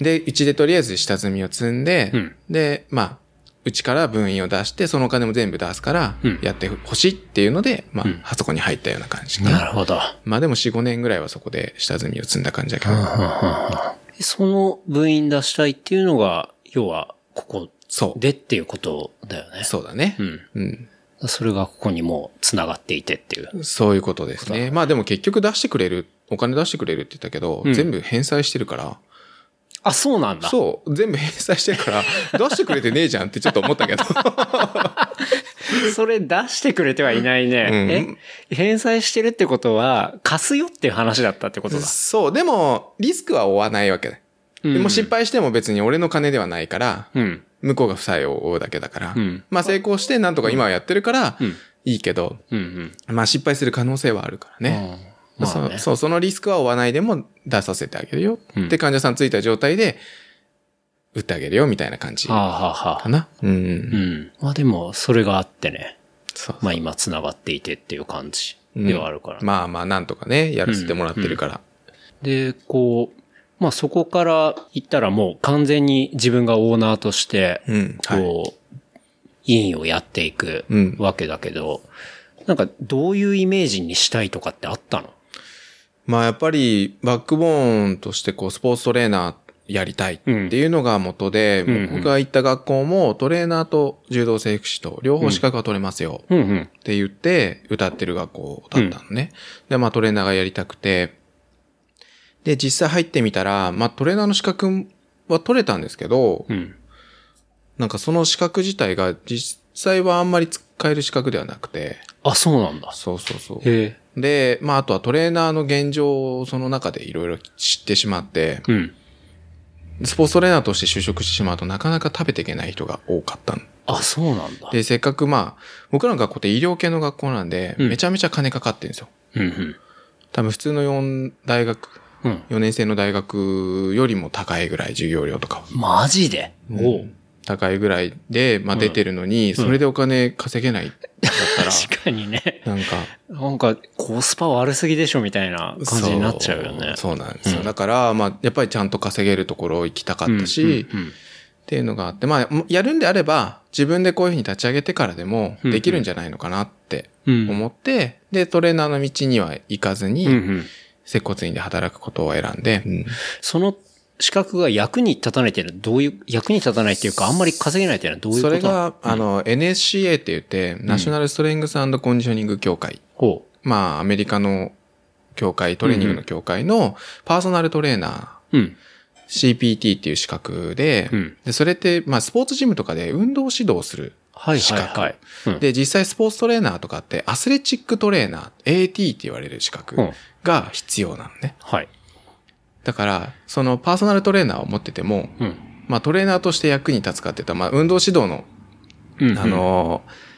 で、うちでとりあえず下積みを積んで、うんで、まあ、うちから分員を出して、そのお金も全部出すからうん、やってほしいっていうので、まあうん、あそこに入ったような感じかな。なるほど。まあでも4、5年ぐらいはそこで下積みを積んだ感じだけど。その部員出したいっていうのが、要は、ここ。でっていうことだよね。そうだねう。ん。うん。それがここにもう繋がっていてっていう。そういうことですね。まあでも結局出してくれる、お金出してくれるって言ったけど、うん全部返済してるから、あ、そうなんだ。そう、全部返済してるから、出してくれてねえじゃんってちょっと思ったけど。それ出してくれてはいないね。え？返済してるってことは、貸すよっていう話だったってことだ。そう、でも、リスクは負わないわけで。でも失敗しても別に俺の金ではないから、うん。向こうが負債を負うだけだから。うんまあ成功してなんとか今はやってるからうん、いいけど、うんうん。まあ失敗する可能性はあるからね。うんまあねそうそう、そのリスクは負わないでも出させてあげるよ。うんで、患者さんついた状態で、打ってあげるよみたいな感じかはあ、はあはあ、な。うん。うん。まあでも、それがあってね。そう。まあ今繋がっていてっていう感じではあるから。まあまあ、なんとかね、やらせてもらってるから。で、こう、まあそこから言ったらもう完全に自分がオーナーとして。こう、委員をやっていくうんわけだけど、なんかどういうイメージにしたいとかってあったの？まあやっぱり、バックボーンとしてこう、スポーツトレーナーやりたいっていうのが元で、僕が行った学校もトレーナーと柔道整復師と両方資格が取れますよ。って言って歌ってる学校だったのね。で、まあトレーナーがやりたくて、で、実際入ってみたら、まあトレーナーの資格は取れたんですけど、うん。なんかその資格自体が実際はあんまり使える資格ではなくて、あ、そうなんだ。そうそうそう。で、まああとはトレーナーの現状をその中でいろいろ知ってしまって、うん。スポーツトレーナーとして就職してしまうとなかなか食べていけない人が多かったの。あ、そうなんだ。で、せっかくまあ、僕らの学校って医療系の学校なんで、うんめちゃめちゃ金かかってるんですよ。うんうん。多分普通の4大学うん。4年生の大学よりも高いぐらい授業料とか。は。マジで？おう。高いぐらいで、まあ出てるのに、それでお金稼げないだったら、確かにね。なんか、なんか、コスパ悪すぎでしょみたいな感じになっちゃうよね。そう。なんですよ。だから、まあ、やっぱりちゃんと稼げるところ行きたかったし、っていうのがあって、まあ、やるんであれば、自分でこういうふうに立ち上げてからでも、できるんじゃないのかなってうん。思って、で、トレーナーの道には行かずに、接骨院で働くことを選んで、うんその資格が役に立たないっていうのはどういう、役に立たないっていうか、あんまり稼げないっていうのはどういうことそれが、あの、NSCA って言って、ナショナルストレングスコンディショニング協会。ほまあ、アメリカの協会、トレーニングの協会のパーソナルトレーナー、う。うん。CPT っていう資格で、うんで、それって、まあ、スポーツジムとかで運動指導をするはい資格。はいはい。うん、で、実際スポーツトレーナーとかって、アスレチックトレーナー、AT って言われる資格うんが必要なのね。はい。だから、そのパーソナルトレーナーを持ってても、うん。まあ、トレーナーとして役に立つかって言ったら、まあ、運動指導の、うんあ、のー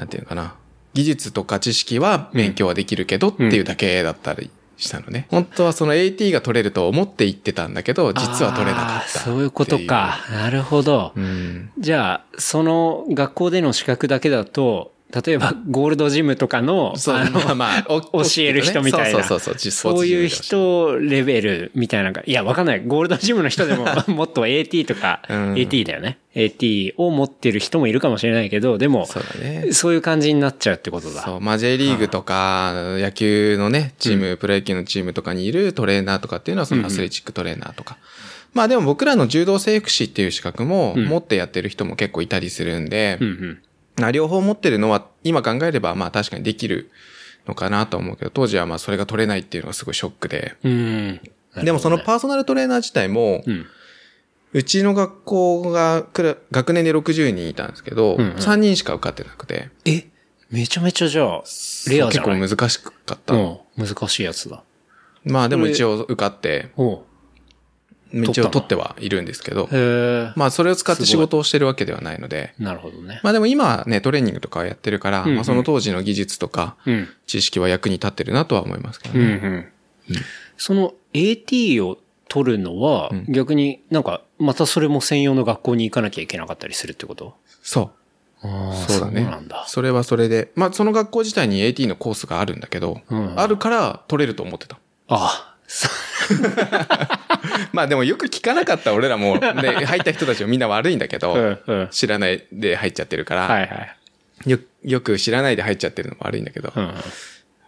なんていうのかな、技術とか知識は勉強はできるけどっていうだけだったりしたのね。本当はその AT が取れると思って行ってたんだけど、実は取れなかったそういうことか。なるほど。うん。じゃあ、その学校での資格だけだと、例えばゴールドジムとかの、そう、あのまあ 教える人みたいな。そうそうそうそう、そういう人レベルみたいなのが、いや、わかんない。ゴールドジムの人でも、もっと AT とか、うん AT だよね。AT を持ってる人もいるかもしれないけど、でも、そうだね。そういう感じになっちゃうってことだ。そう、まあ J リーグとか、野球のね、チーム、プロ野球のチームとかにいるトレーナーとかっていうのはそのアスレチックトレーナーとか。まあでも僕らの柔道整復師っていう資格も持ってやってる人も結構いたりするんで、うんうん。まあ両方持ってるのは今考えればまあ確かにできるのかなと思うけど、当時はまあそれが取れないっていうのがすごいショックで。うん。でもそのパーソナルトレーナー自体も、うちの学校が学年で60人いたんですけど、うんうん3人しか受かってなくて、えめちゃめちゃじゃあ、レアじ結構ゃない？難しかった。うん。難しいやつだ。まあでも一応受かって、お一応取ってはいるんですけど。まあそれを使って仕事をしてるわけではないので、なるほどね。まあでも今はね、トレーニングとかをやってるから、んうんまあその当時の技術とかうん。知識は役に立ってるなとは思いますけどうんうね。ん。その AT を取るのは、逆になんか、またそれも専用の学校に行かなきゃいけなかったりするってこと？そう。ああそうだね。そうなんだ。それはそれで、まあその学校自体に AT のコースがあるんだけど、うんあるから取れると思ってた。ああ、そ まあでもよく聞かなかった俺らも、ね、入った人たちもみんな悪いんだけど、うんうん。知らないで入っちゃってるから、はいはい。よ、よく知らないで入っちゃってるのも悪いんだけど、うんうん。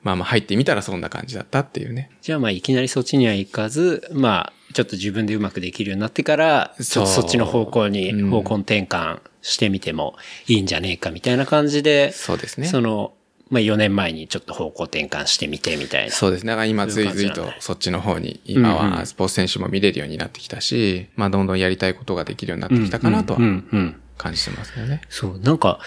まあまあ入ってみたらそんな感じだったっていうね。じゃあまあいきなりそっちには行かず、まあちょっと自分でうまくできるようになってから、ちょっとそっちの方向にうん方向転換してみてもいいんじゃねえかみたいな感じで、そうですね。その、まあ4年前にちょっと方向転換してみてみたいな。そうですね。だから今ずいずいとそっちの方に、今うんうん。はスポーツ選手も見れるようになってきたし、まあどんどんやりたいことができるようになってきたかなとはうんうんうん。感じてますよね。そう、なんか、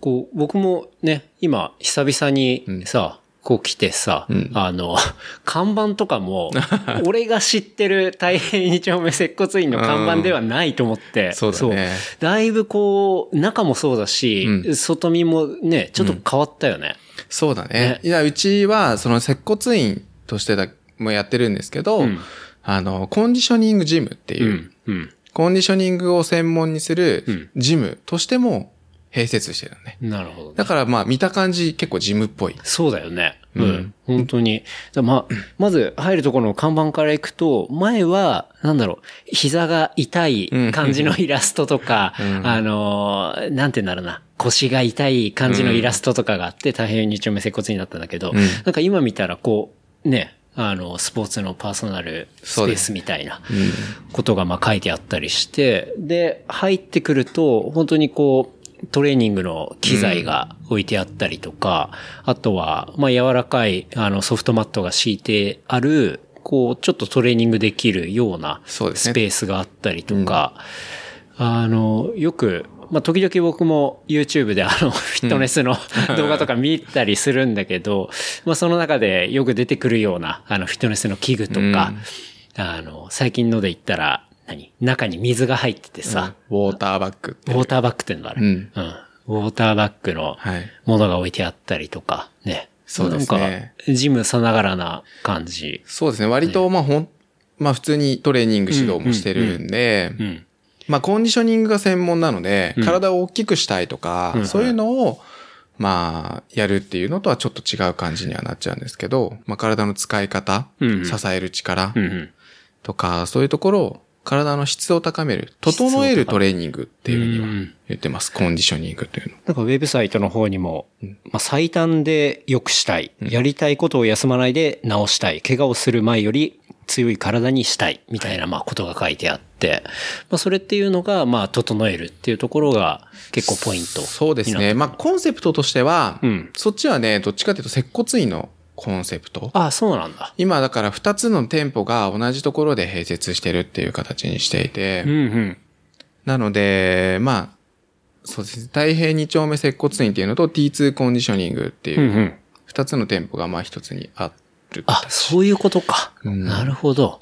こう、僕もね、今、久々にさ、こう来てさ、ん。あの、看板とかも、俺が知ってる大変二丁目接骨院の看板ではないと思って、そうだね。だいぶこう、中もそうだし、う外見もね、ちょっと変わったよね。そうだねね。いや、うちはその接骨院としてだもやってるんですけど、うんあの、コンディショニングジムっていう、うん。うん。コンディショニングを専門にすうんるジムとしても併設してるのね。なるほど、ね。だからまあ見た感じ結構ジムっぽい。そうだよね。う。うん。ん本当に。だまあ、まず入るところの看板から行くと、前は、なんだろう、膝が痛い感じのイラストとか、ん。あのー、なんて言うんだろうな、腰が痛い感じのイラストとかがあって、大変二丁目接骨になったんだけど、ん。なんか今見たらこう、ね、あの、スポーツのパーソナルスペースみたいなことがまあ書いてあったりして、で、入ってくると、本当にこう、トレーニングの機材が置いてあったりとか、あとは、まあ柔らかい、あの、ソフトマットが敷いてある、こう、ちょっとトレーニングできるようなスペースがあったりとか、あの、よく、まあ、時々僕も YouTube であの、フィットネスの 動画とか見たりするんだけど、まあ、その中でよく出てくるような、あの、フィットネスの器具とか、あの、最近ので言ったら、何？中に水が入っててさ、ウォーターバッグウォーターバッグっていうのがある。うん。ウォーターバッグのはい。ものが置いてあったりとか、ね。そうですね。なんか、ジムさながらな感じ。そうですね。割と、まあ、ほん、まあ普通にトレーニング指導もしてるんで、うん。まあコンディショニングが専門なので、うん。体を大きくしたいとか、うん。そういうのを、まあ、やるっていうのとはちょっと違う感じにはなっちゃうんですけど、まあ体の使い方、うん支える力。とか、そういうところを体の質を高める、整えるトレーニングっていうふうにはうん言ってます。コンディショニングというの。なんかウェブサイトの方にも、まあ、最短で良くしたい。やりたいことを休まないで治したい。怪我をする前より強い体にしたい。みたいな、まあ、ことが書いてあって、まあ、それっていうのが、まあ、整えるっていうところが結構ポイント。そうですね。まあコンセプトとしては、うんそっちはね、どっちかというと接骨院のコンセプト。ああ、そうなんだ。今だから2つの店舗が同じところで併設してるっていう形にしていて、うんうん。なので、まあ、そうですね。太平二丁目接骨院っていうのと T2 コンディショニングっていうう、んうん。二つの店舗がまあ一つにあるあ、形。そういうことか。うんなるほど。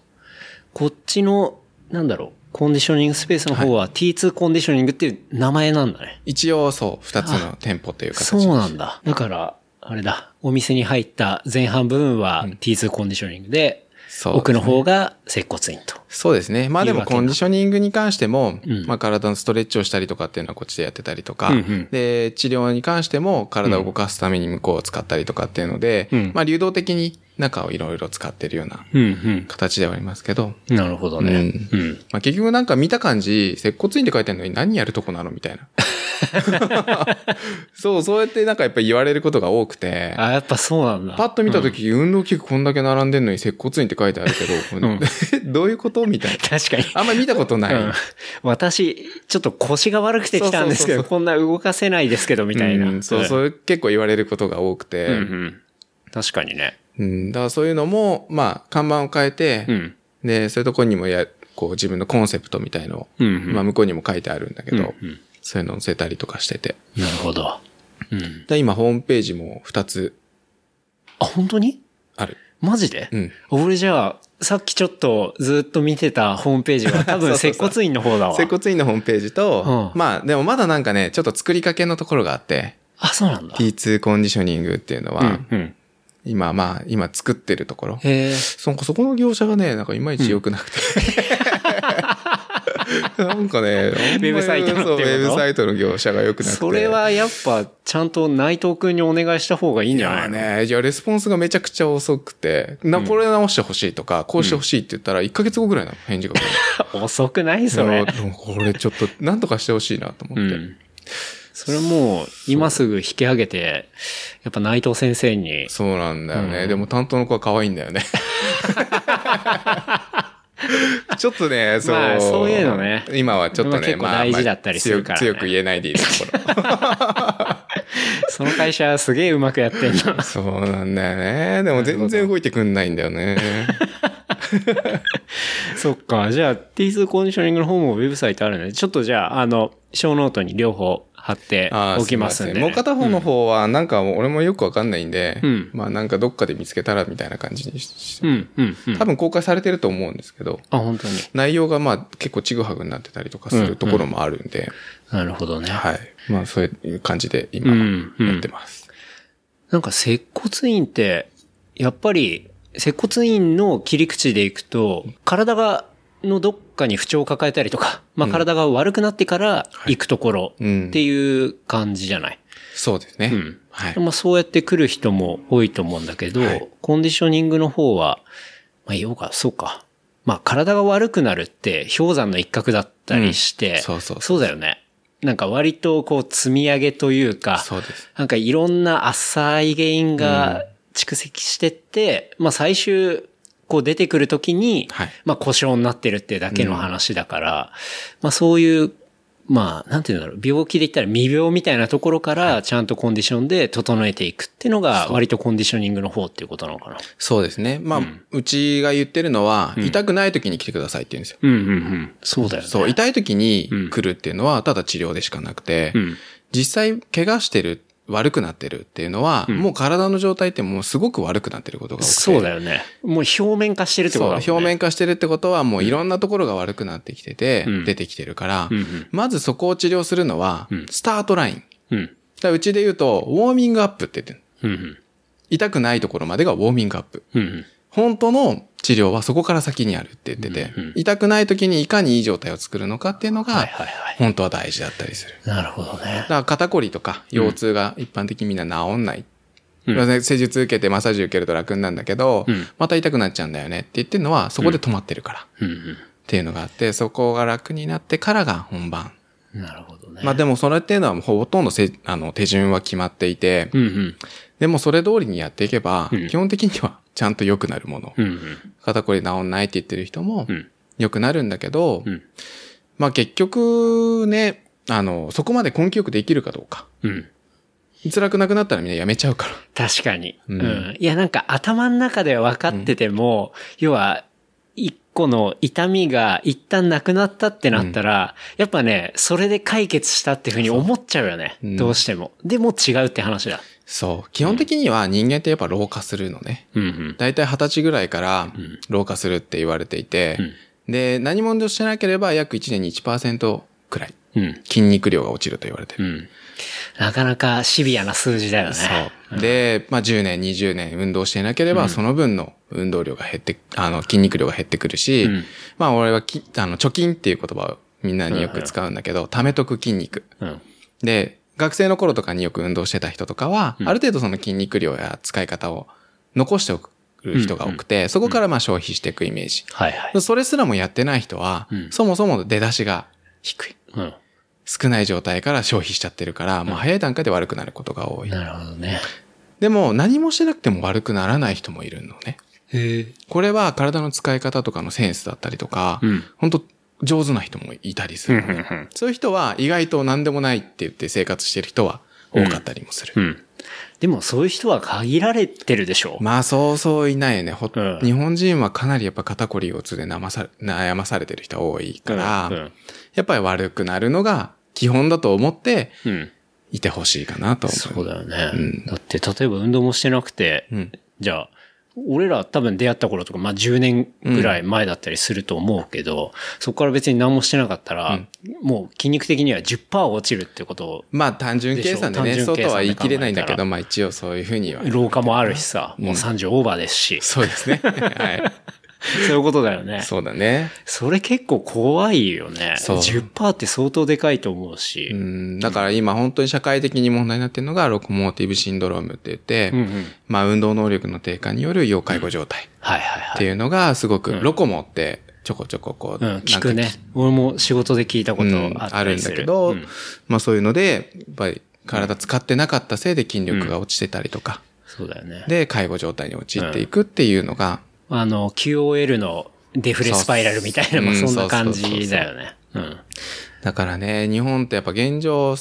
こっちの、なんだろう、コンディショニングスペースの方は T2 コンディショニングっていう名前なんだね。一応そう、二つの店舗っていう形。そうなんだ。だから、あれだ。お店に入った前半部分は T2 コンディショニングで、ね奥の方が接骨院と。そうですね。まあでもコンディショニングに関しても、うんまあ体のストレッチをしたりとかっていうのはこっちでやってたりとか、うんうんで、治療に関しても体を動かすために向こうを使ったりとかっていうので、うんまあ流動的に中をいろいろ使ってるようなうん形ではありますけど、うん。なるほどね。うんうん。まあ結局なんか見た感じ、接骨院って書いてあるのに何やるとこなのみたいな。そう、そうやってなんかやっぱ言われることが多くて、あ、やっぱそうなんだ。パッと見たとき、運動器具こんだけ並んでんのに接骨院って書いてあるけど、ん どういうことみたいな。確かに。あんまり見たことない。うん私、ちょっと腰が悪くてきたんですけど、こんな動かせないですけど、みたいな。うんそう、うそう結構言われることが多くて、うんうん。確かにね。うんだからそういうのも、まあ、看板を変えて、うん。で、そういうところにもや、こう自分のコンセプトみたいのを、うんうんまあ向こうにも書いてあるんだけど、うんうんそういうのを載せたりとかしてて。なるほど。うん。で今ホームページも2つあ、本当に？ある。マジで？うん。俺じゃあ、さっきちょっとずっと見てたホームページは 多分接骨院の方だわ。接骨院のホームページと、うんまあでもまだなんかね、ちょっと作りかけのところがあって、あ、そうなんだ。T2 コンディショニングっていうのは、うんうん。今まあ、今作ってるところ。へえ。そこ、そこの業者がね、なんかいまいち良くなくて。なんかね、ウェブサイトのウェブサイトの業者が良くなくて。それはやっぱ、ちゃんと内藤くんにお願いした方がいいんいじゃないの？やね、じゃあレスポンスがめちゃくちゃ遅くて、な、これ直してほしいとか、こうしてほしいって言ったら1ヶ月後ぐらいなの、返事が。遅くない？それこれちょっと、なんとかしてほしいなと思って。うん。それもう、今すぐ引き上げて、やっぱ内藤先生に、そうなんだよね。うんでも担当の子は可愛いんだよね。ちょっとね、そう。まあそういうのね今はちょっとね、まあ大事だったりするからね強く強く言えないでいいとこ その会社すげえうまくやってんなろ。。そうなんだよね。でも全然動いてくんないんだよね。そっか。じゃあ、T2 コンディショニングの方もウェブサイトあるので、ちょっとじゃあ、あの、小ノートに両方貼っておきますんで、いませもう片方の方は、なんか俺もよくわかんないんで、うんまあなんかどっかで見つけたらみたいな感じにしうん、うん、うん。多分公開されてると思うんですけど、あ、本当に。内容がまあ結構ちぐはぐになってたりとかするところもあるんで、なるほどね。はい。まあそういう感じで今うんうんやってます。なんか接骨院って、やっぱり、接骨院の切り口でいくと、体が、のどっかに不調を抱えたりとか、まあ体が悪くなってから行くところうんっていう感じじゃない？そうですね。うんはい。まあそうやって来る人も多いと思うんだけど、はいコンディショニングの方は、まあ、要は、そうか。まあ体が悪くなるって氷山の一角だったりして、うんそうそうそうだよね。なんか割とこう積み上げというか、そうです。なんかいろんな浅い原因が蓄積してって、まあ最終、こう出てくるときに、はいまあ故障になってるってだけの話だから、まあそういう、まあなんていうんだろう、病気で言ったら未病みたいなところからちゃんとコンディションで整えていくっていうのが割とコンディショニングの方っていうことなのかな。そうですね。まあ、うちが言ってるのは、痛くない時に来てくださいって言うんですよ。うんうんうん。そうだよね。そう、痛い時にうん来るっていうのは、ただ治療でしかなくて、うん。実際、怪我してる、悪くなってるっていうのは、んもう体の状態ってもうすごく悪くなってることが多くて。そうだよね。もう表面化してるってことだね。そう、表面化してるってことは、もういろんなところが悪くなってきてて、うん出てきてるから、うんうんまずそこを治療するのは、うんスタートライン。うん。らうちで言うと、ウォーミングアップって言ってる。うんうん。痛くないところまでがウォーミングアップ。うんうん。本当の治療はそこから先にあるって言ってて、うんうん痛くない時にいかにいい状態を作るのかっていうのが、はいはいはい。本当は大事だったりする。なるほどねだ。から肩こりとか腰痛が一般的にみんな治んない。うん施術受けてマッサージ受けると楽になるんだけど、うんまた痛くなっちゃうんだよねって言ってるのはそこで止まってるから、うんっていうのがあって、そこが楽になってからが本番。うん。なるほどね。まあでもそれっていうのはほとんどせあの手順は決まっていて、うんうん。でもそれ通りにやっていけば、うん基本的にはちゃんと良くなるもの。うんうん。肩こり治んないって言ってる人もうん良くなるんだけど、うんまあ結局ね、あの、そこまで根気よくできるかどうか。うん。辛くなくなったらみんなやめちゃうから。確かに。う。うんんいや、なんか頭の中では分かってても、要は、一個の痛みが一旦なくなったってなったら、やっぱね、それで解決したっていうふうに思っちゃうよね。うんどうしても。でも違うって話だ。そう。基本的には人間ってやっぱ老化するのね。うんうん。だいたい二十歳ぐらいからん老化するって言われていて、で、何もしてなければ約1年に1%くらいうん。筋肉量が落ちると言われてる。うん。なかなかシビアな数字だよね。そう。で、まあ10年、20年運動していなければ、その分の運動量が減って、あの、筋肉量が減ってくるし、うんまあ俺はき、あの、貯金っていう言葉をみんなによく使うんだけど、貯めとく筋肉。うん。で、学生の頃とかによく運動してた人とかは、うんある程度その筋肉量や使い方を残しておく人が多くて、そこからまあ消費していくイメージ。はいはい。それすらもやってない人は、うんそもそも出だしが低い。うん。少ない状態から消費しちゃってるから、もう早い段階で悪くなることが多い。なるほどね。でも何もしてなくても悪くならない人もいるのね。これは体の使い方とかのセンスだったりとか、うん本当上手な人もいたりするのね、うんうんうんそういう人は意外と何でもないって言って生活してる人は多かったりもする。うん。でもそういう人は限られてるでしょまあそうそういないよね。ほうん日本人はかなりやっぱ肩こり腰痛で悩まされてる人多いから、うん。やっぱり悪くなるのが基本だと思ってうん。いてほしいかなと思う。そうだよね。うんだって、例えば運動もしてなくて、うんじゃあ、俺ら多分出会った頃とか、まあ10年ぐらい前だったりすると思うけど、そこから別に何もしてなかったら、もう筋肉的には10%落ちるってことを、まあ単純計算でね、そうとは言い切れないんだけど、まあ一応そういうふうには。老化もあるしさ、もう30オーバーですし、そうですね。はい。そういうことだよね。そうだね。それ結構怖いよね。そう10%って相当でかいと思うし。うん、だから今本当に社会的に問題になってるのがロコモーティブシンドロームって言って、うんうんまあ運動能力の低下による要介護状態はいはいはい。っていうのがすごく、ロコモってちょこちょここう、うん、聞くね。俺も仕事で聞いたことうんあっあるん。だけど、うんまあそういうので、やっぱり体使ってなかったせいで筋力が落ちてたりとか、そうだよね。で介護状態に陥っていくっていうのが、あの、QOL のデフレスパイラルみたいな、まあそんうんな感じだよね。うん。だからね、日本ってやっぱ現状、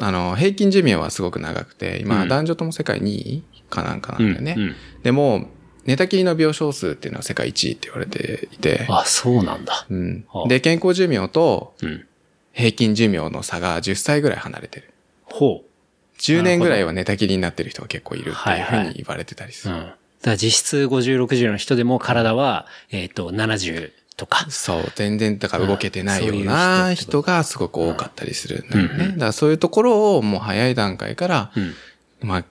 あの、平均寿命はすごく長くて、今、うん男女とも世界2位かなんかなんだよね。うんうんでも、寝たきりの病床数っていうのは世界1位って言われていて、あ、そうなんだ。うんはあで、健康寿命とうん。平均寿命の差が10歳ぐらい離れてる。ほう。10年ぐらいは寝たきりになってる人が結構いるっていうふはいはいうに言われてたりする。うん。だから実質50、60の人でも体は、えっ、と、70とか。そう、全然、だから動けてないよううんな人がすごく多かったりするんだよね。うんうんだからそういうところをもう早い段階から、うん。まあ、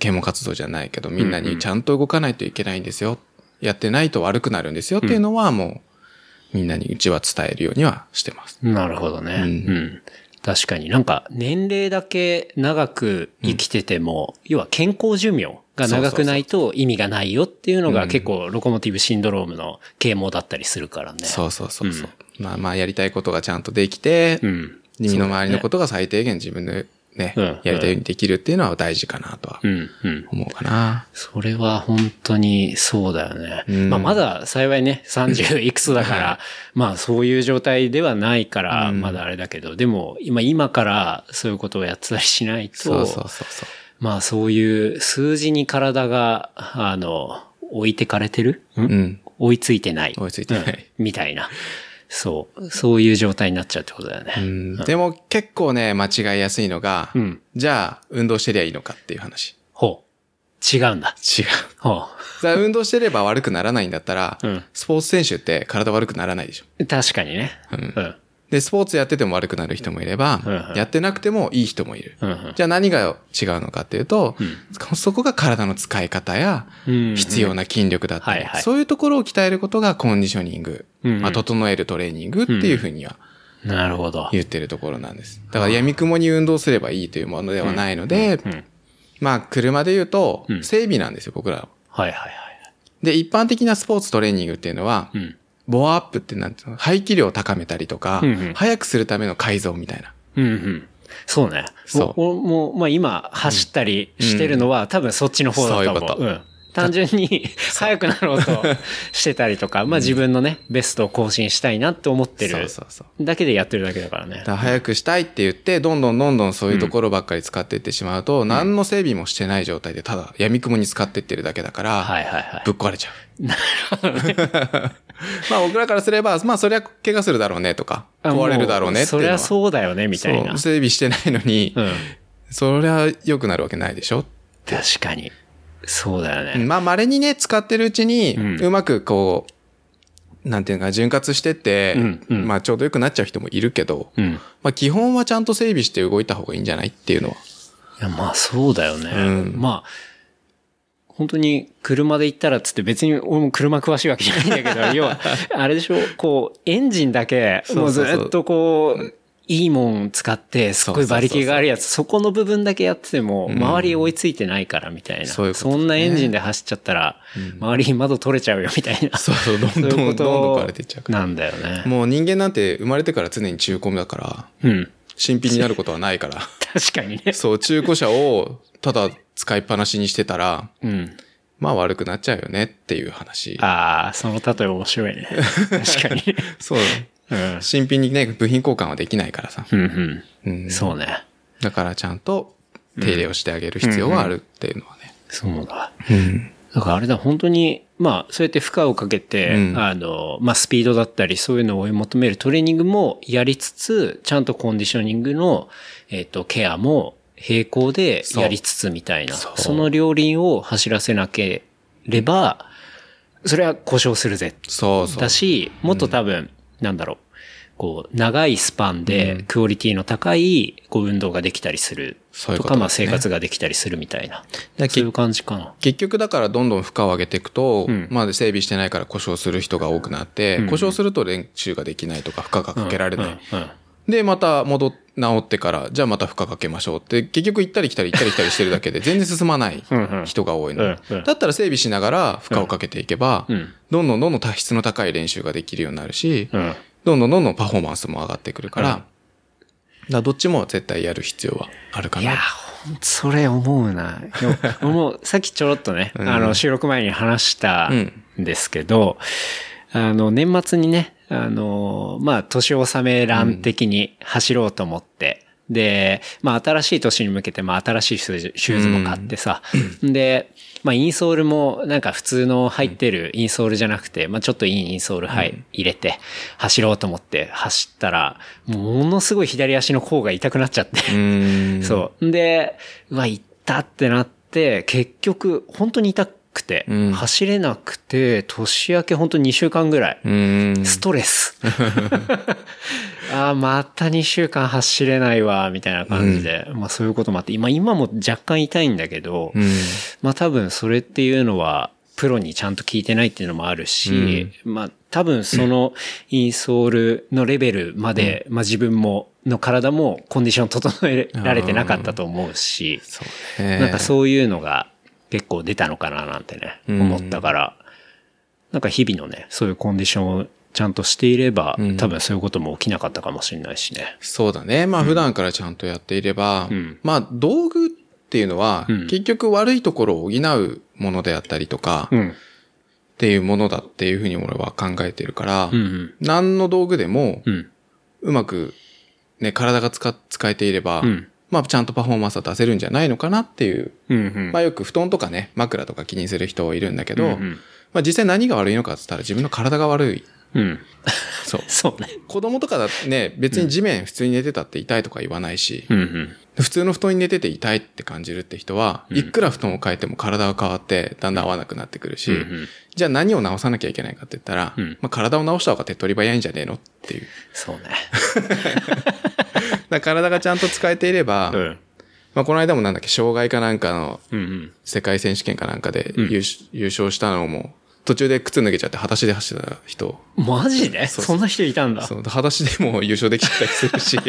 啓蒙活動じゃないけど、みんなにちゃんと動かないといけないんですよ。やってないと悪くなるんですよっていうのはもう、みんなにうちは伝えるようにはしてます。なるほどね。ううんん。確かになんか年齢だけ長く生きてても、要は健康寿命が長くないと意味がないよっていうのが結構ロコモティブシンドロームの啓蒙だったりするからね。そうそうそうそう。まあまあ、やりたいことがちゃんとできて、うん。身の回りのことが最低限自分でね、うんやりたいようにできるっていうのは大事かなとはうん。うん。思うかな。それは本当にそうだよね。うんまあまだ幸いね、30いくつだから、まあそういう状態ではないから、うんまだあれだけど、でも今、今からそういうことをやってたりしないと、そうそうそうそう。まあそういう数字に体が、あの、置いてかれてる、んうん。追いついてない。追いついてないうんみたいな。そう。そういう状態になっちゃうってことだよね。うんでも結構ね、間違いやすいのが、うんじゃあ、運動してりゃいいのかっていう話。ほう。違うんだ。違う。ほさあ運動してれば悪くならないんだったら、うんスポーツ選手って体悪くならないでしょ。う。確かにね。うんうん。で、スポーツやってても悪くなる人もいれば、やってなくてもいい人もいる。じゃあ何が違うのかっていうと、そこが体の使い方やうん必要な筋力だったり、そういうところを鍛えることがコンディショニング、まあ、整えるトレーニングっていうふうにはなるほど。言ってるところなんです。だから闇雲に運動すればいいというものではないので、うん。まあ車で言うとうん整備なんですよ、僕らは。はいはいはい。で、一般的なスポーツトレーニングっていうのは、うん。ボアアップってなんていうの？排気量を高めたりとか、うんうん速くするための改造みたいな。うんうん。そうね。そうもう、まあ今、走ったりしてるのは、多分そっちの方だと思う。そういうことん。単純に 速くなろうとしてたりとか、まあ自分のね、ベストを更新したいなって思ってるそうそうそう。だけでやってるだけだからねら早くしたいって言って、どんどんどんどんそういうところばっかり使っていってしまうと、何の整備もしてない状態で、ただ闇雲に使っていってるだけだから、はいはいはいぶっ壊れちゃう。まあ僕らからすれば、まあそりゃ怪我するだろうねとか、あ壊れるだろうねってそりゃそうだよね、みたいな。そう整備してないのに、うん。そりゃ良くなるわけないでしょ？確かに。そうだよね。まあ稀にね、使ってるうちに、うんうまくこう、なんていうのか、潤滑してって、うんうんまあちょうど良くなっちゃう人もいるけど、うん。いまあ基本はちゃんと整備して動いた方がいいんじゃない？っていうのは。や、まあそうだよね。うんまあ、本当に車で行ったらっつって別に俺も車詳しいわけじゃないんだけど、要は、あれでしょ、こう、エンジンだけ、もうずっとこう、いいもん使って、すっごい馬力があるやつ、そこの部分だけやってても、周り追いついてないからみたいな。そういうことねそんなエンジンで走っちゃったら、周りに窓取れちゃうよみたいな。そうそう、どんどんどんどん壊れていっちゃうから。なんだよね。もう人間なんて生まれてから常に中古だから、うん。新品になることはないから。確かにね。そう、中古車をただ使いっぱなしにしてたら、うん。まあ悪くなっちゃうよねっていう話。ああ、その例え面白いね。確かに。そう。うん。新品にね、部品交換はできないからさ。うんううんん。そうね。だからちゃんと手入れをしてあげる必要はあるっていうのはね。そうだ。うん。だからあれだ、本当に、まあ、そうやって負荷をかけて、うんあの、まあ、スピードだったり、そういうのを追い求めるトレーニングもやりつつ、ちゃんとコンディショニングの、えっ、と、ケアも並行でやりつつみたいな、そそうの両輪を走らせなければ、それは故障するぜ。そうそう。だし、もっと多分、なんだろう、こう、長いスパンでクオリティの高い、こう、運動ができたりする。そういうとか、まあ、生活ができたりするみたいな。だそういう感じかな。結局だからどんどん負荷を上げていくと、ん。まあ整備してないから故障する人が多くなって、故障すると練習ができないとか負荷がかけられない。で、また戻っ、治ってから、じゃあまた負荷かけましょうって、結局行ったり来たり行ったり来たりしてるだけで全然進まない人が多いの。うんうんだったら整備しながら負荷をかけていけば、うんどんどんどんどん多質の高い練習ができるようになるし、うん。どんどんどんどんパフォーマンスも上がってくるから、うどっちも絶対やる必要はあるかいや、な。ほんとそれ思うな。でも俺もさっきちょろっとね、あの、収録前に話したんですけど、あの、年末にね、あの、まあ、年納め欄的に走ろうと思って、で、まあ、新しい年に向けて、まあ、新しいシューズシューズも買ってさ、で、まあ、インソールも、なんか普通の入ってるインソールじゃなくて、まあ、ちょっといいインソール入入れて、走ろうと思って走ったら、ものすごい左足の甲が痛くなっちゃって、うーん。そう。で、うわ、行ったってなって、結局、本当に痛くて、うん走れなくて、年明け本当に2週間ぐらい。ストレス。ああ、また2週間走れないわ、みたいな感じで。まあそういうこともあって、今、今も若干痛いんだけど、うん。まあ多分それっていうのは、プロにちゃんと聞いてないっていうのもあるし、まあ多分そのインソールのレベルまで、まあ自分も、の体もコンディション整えられてなかったと思うし、そうね。なんかそういうのが結構出たのかななんてね、うん思ったから、なんか日々のね、そういうコンディションをちゃんとしていれば、うん多分そういうことも起きなかったかもしれないしね。そうだね。まあ普段からちゃんとやっていれば、んまあ道具っていうのは、うん結局悪いところを補うものであったりとか、うん。っていうものだっていうふうに俺は考えてるから、うんうん。何の道具でもうまくね、体が使使えていれば、うんまあちゃんとパフォーマンスは出せるんじゃないのかなっていう。うんうん。まあよく布団とかね、枕とか気にする人いるんだけど、うんうんままあ実際何が悪いのかって言ったら自分の体が悪い。うん。そう。そうね。子供とかだってね、別に地面普通に寝てたって痛いとか言わないし、うんうん。普通の布団に寝てて痛いって感じるって人は、いくら布団を変えても体が変わってだんだん合わなくなってくるし、じゃあ何を直さなきゃいけないかって言ったら、うんまあ体を直した方が手っ取り早いんじゃねえのっていう。そうね。だ体がちゃんと使えていれば、うん。まあこの間もなんだっけ、障害かなんかの。世界選手権かなんかでうん優,、優勝したのも、途中で靴脱げちゃって裸足で走ってた人。マジで？そんな人いたんだ。そう、裸足でも優勝できたりするし。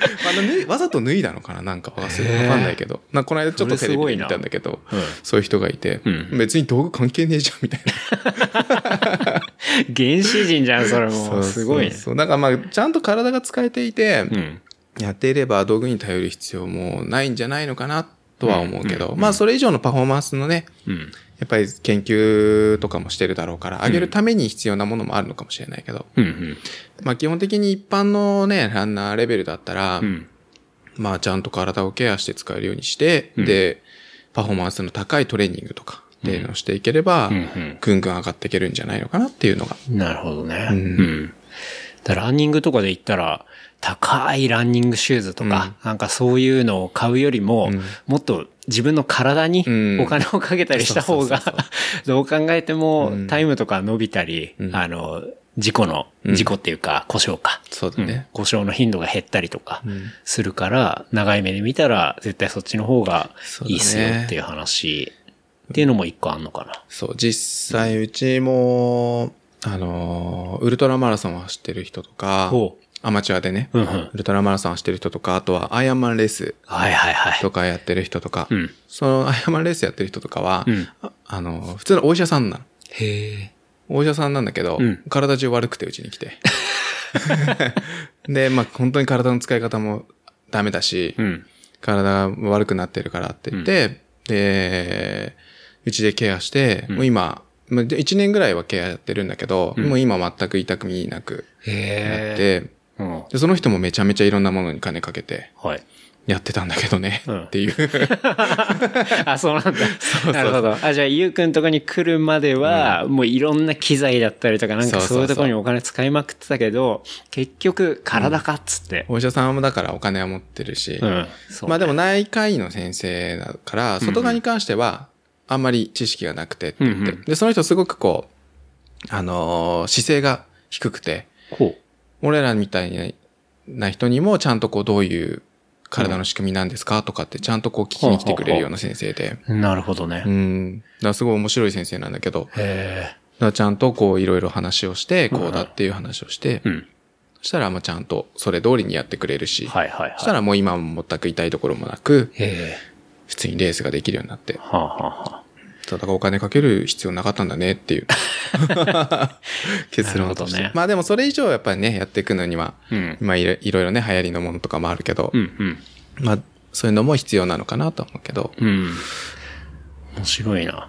あのわざと脱いだのかななんか忘れわかんないけど。なこの間ちょっとテレビで見たんだけど、うんそういう人がいて、うん別に道具関係ねえじゃんみたいな。原始人じゃん、それも。すごいね。そうそうだからまあ、ちゃんと体が使えていて、うん。やっていれば道具に頼る必要もないんじゃないのかなとは思うけど、まあそれ以上のパフォーマンスのね、うん。やっぱり研究とかもしてるだろうから、上げるために必要なものもあるのかもしれないけど。まあ基本的に一般のね、ランナーレベルだったら、うん。まあちゃんと体をケアして使えるようにして、うんで、パフォーマンスの高いトレーニングとかっていうのをしていければ、ぐんぐん上がっていけるんじゃないのかなっていうのが。なるほどね。ううんん。だランニングとかで言ったら、高いランニングシューズとか、なんかそういうのを買うよりも、うん。もっと自分の体にうん。お金をかけたりした方が どう考えてもうん。タイムとか伸びたり、うん。あの、事故の、うん。事故っていうか故障か。そうだね。故障の頻度が減ったりとかうん。するから、長い目で見たら絶対そっちの方がいいっすよっていう話。っていうのも一個あんのかな。そう、実際うちも、あのー、ウルトラマラソンを走ってる人とかほ、アマチュアでね、うんうんウ。ルトラマラソンを走ってる人とか、あとはアイアンマンレースはいはいはい。とかやってる人とか、うん。そのアイアンマンレースやってる人とかは、うんああの、普通のお医者さんなの。へえ。お医者さんなんだけど、うん体中悪くてうちに来て。で、まあ本当に体の使い方もダメだし、うん。体が悪くなってるからって言って、で、うちでケアして、うんもう今、まあで1年ぐらいはケアやってるんだけど、うんもう今全く痛みなくなっ。て、うん。でその人もめちゃめちゃいろんなものに金かけてはい。やってたんだけどね、うん。っていう。あ、そうなんだ。なるほど。あ、じゃあ、ゆうくんとかに来るまでは、もういろんな機材だったりとか、なんかそうそうそう。そういうところにお金使いまくってたけど、結局、体かっつって。お医者さんもだからお金は持ってるし、うん。そうまあでも内科医の先生だから、外側に関しては、あんまり知識がなくてって言って、うんうんで、その人すごくこう、あのー姿勢が低くて、ほ俺らみたいな人にもちゃんとこうどういう体の仕組みなんですかとかってちゃんとこう聞きに来てくれるような先生で。う。なるほどね。うん。だからすごい面白い先生なんだけど、だかへらちゃんとこういろいろ話をして、こうだっていう話をしてえ。、うん。そしたらまあちゃんとそれ通りにやってくれるし、はいはいはい。そしたらもう今も全く痛いところもなく、へえ。普通にレースができるようになって、はあ、はあはあ、そうだお金かける必要なかったんだねっていう 結論として。ねまあでもそれ以上やっぱりね、やっていくのには、うん。まあいろいろね、流行りのものとかもあるけど、うんうん。まあそういうのも必要なのかなと思うけど、うん。面白いな。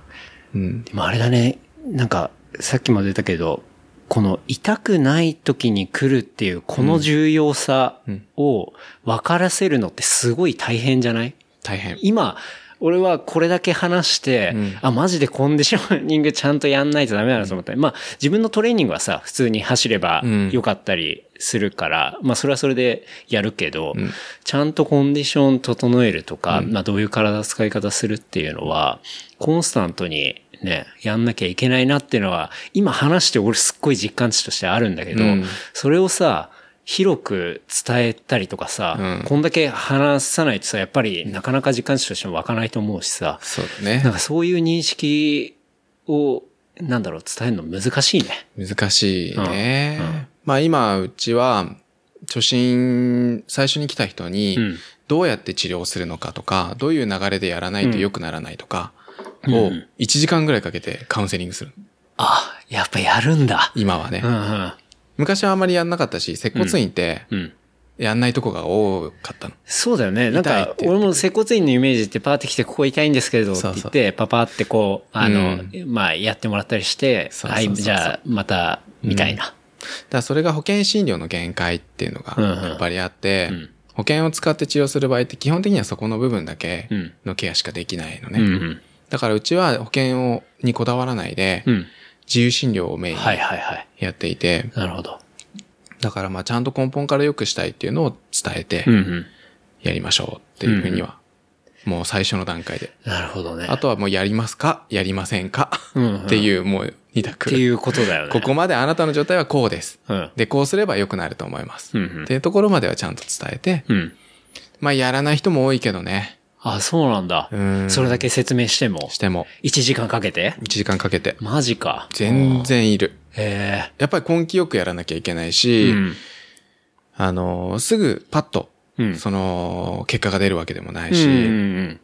うん。でもあれだね、なんか、さっきも出たけど、この痛くない時に来るっていう、この重要さを分からせるのってすごい大変じゃない？大変。今、俺はこれだけ話して、うん。あ、マジでコンディショニングちゃんとやんないとダメだなと思った。まあ、自分のトレーニングはさ、普通に走ればうん。よかったりするから、まあ、それはそれでやるけど、ん。ちゃんとコンディション整えるとか、まあ、どういう体使い方するっていうのは、コンスタントにね、やんなきゃいけないなっていうのは、今話して俺すっごい実感値としてあるんだけど、うん。それをさ、広く伝えたりとかさ、うんこんだけ話さないとさ、やっぱりなかなか実感値としても湧かないと思うしさ、そうだねなん。かそういう認識を、なんだろう、伝えるの難しいね。難しいね。うんうんまあ今、うちは、初心、最初に来た人にうん、どうやって治療するのかとか、どういう流れでやらないと良くならないとか、をうん1時間ぐらいかけてカウンセリングする。あ、やっぱやるんだ。今はねう。んうん。昔はあんまりやんなかったし、接骨院ってうん。やんないとこが多かったの。そうだよね。なんか俺も接骨院のイメージってパーって来て、ここ痛いんですけど、って言って、パパってこう、あの、うまあ、やってもらったりして、そうそうそうそうはい、じゃあ、また、みたいな。だからそれが保険診療の限界っていうのがやっぱりあって、うん保険を使って治療する場合って基本的にはそこの部分だけうんのケアしかできないのうね。んうん。だからうちは保険をにこだわらないで、うん。自由診療をメインにはいはいはい。やっていて、なるほど。だからまあちゃんと根本から良くしたいっていうのを伝えて。やりましょうっていうふうには、もう最初の段階で。なるほどね。あとはもうやりますか？やりませんか？っていうもう二択。っていうことだよね。ここまであなたの状態はこうです。うん。で、こうすれば良くなると思います。うんうんっていうところまではちゃんと伝えて、うん。まあやらない人も多いけどね。あ、そうなんだう。ん。それだけ説明しても、しても、1時間かけて？1時間かけて。マジか。全然いる。へやっぱり根気よくやらなきゃいけないえ。し、うん。あの、すぐパッと、うん。その、結果が出るわけでもないうんし、うん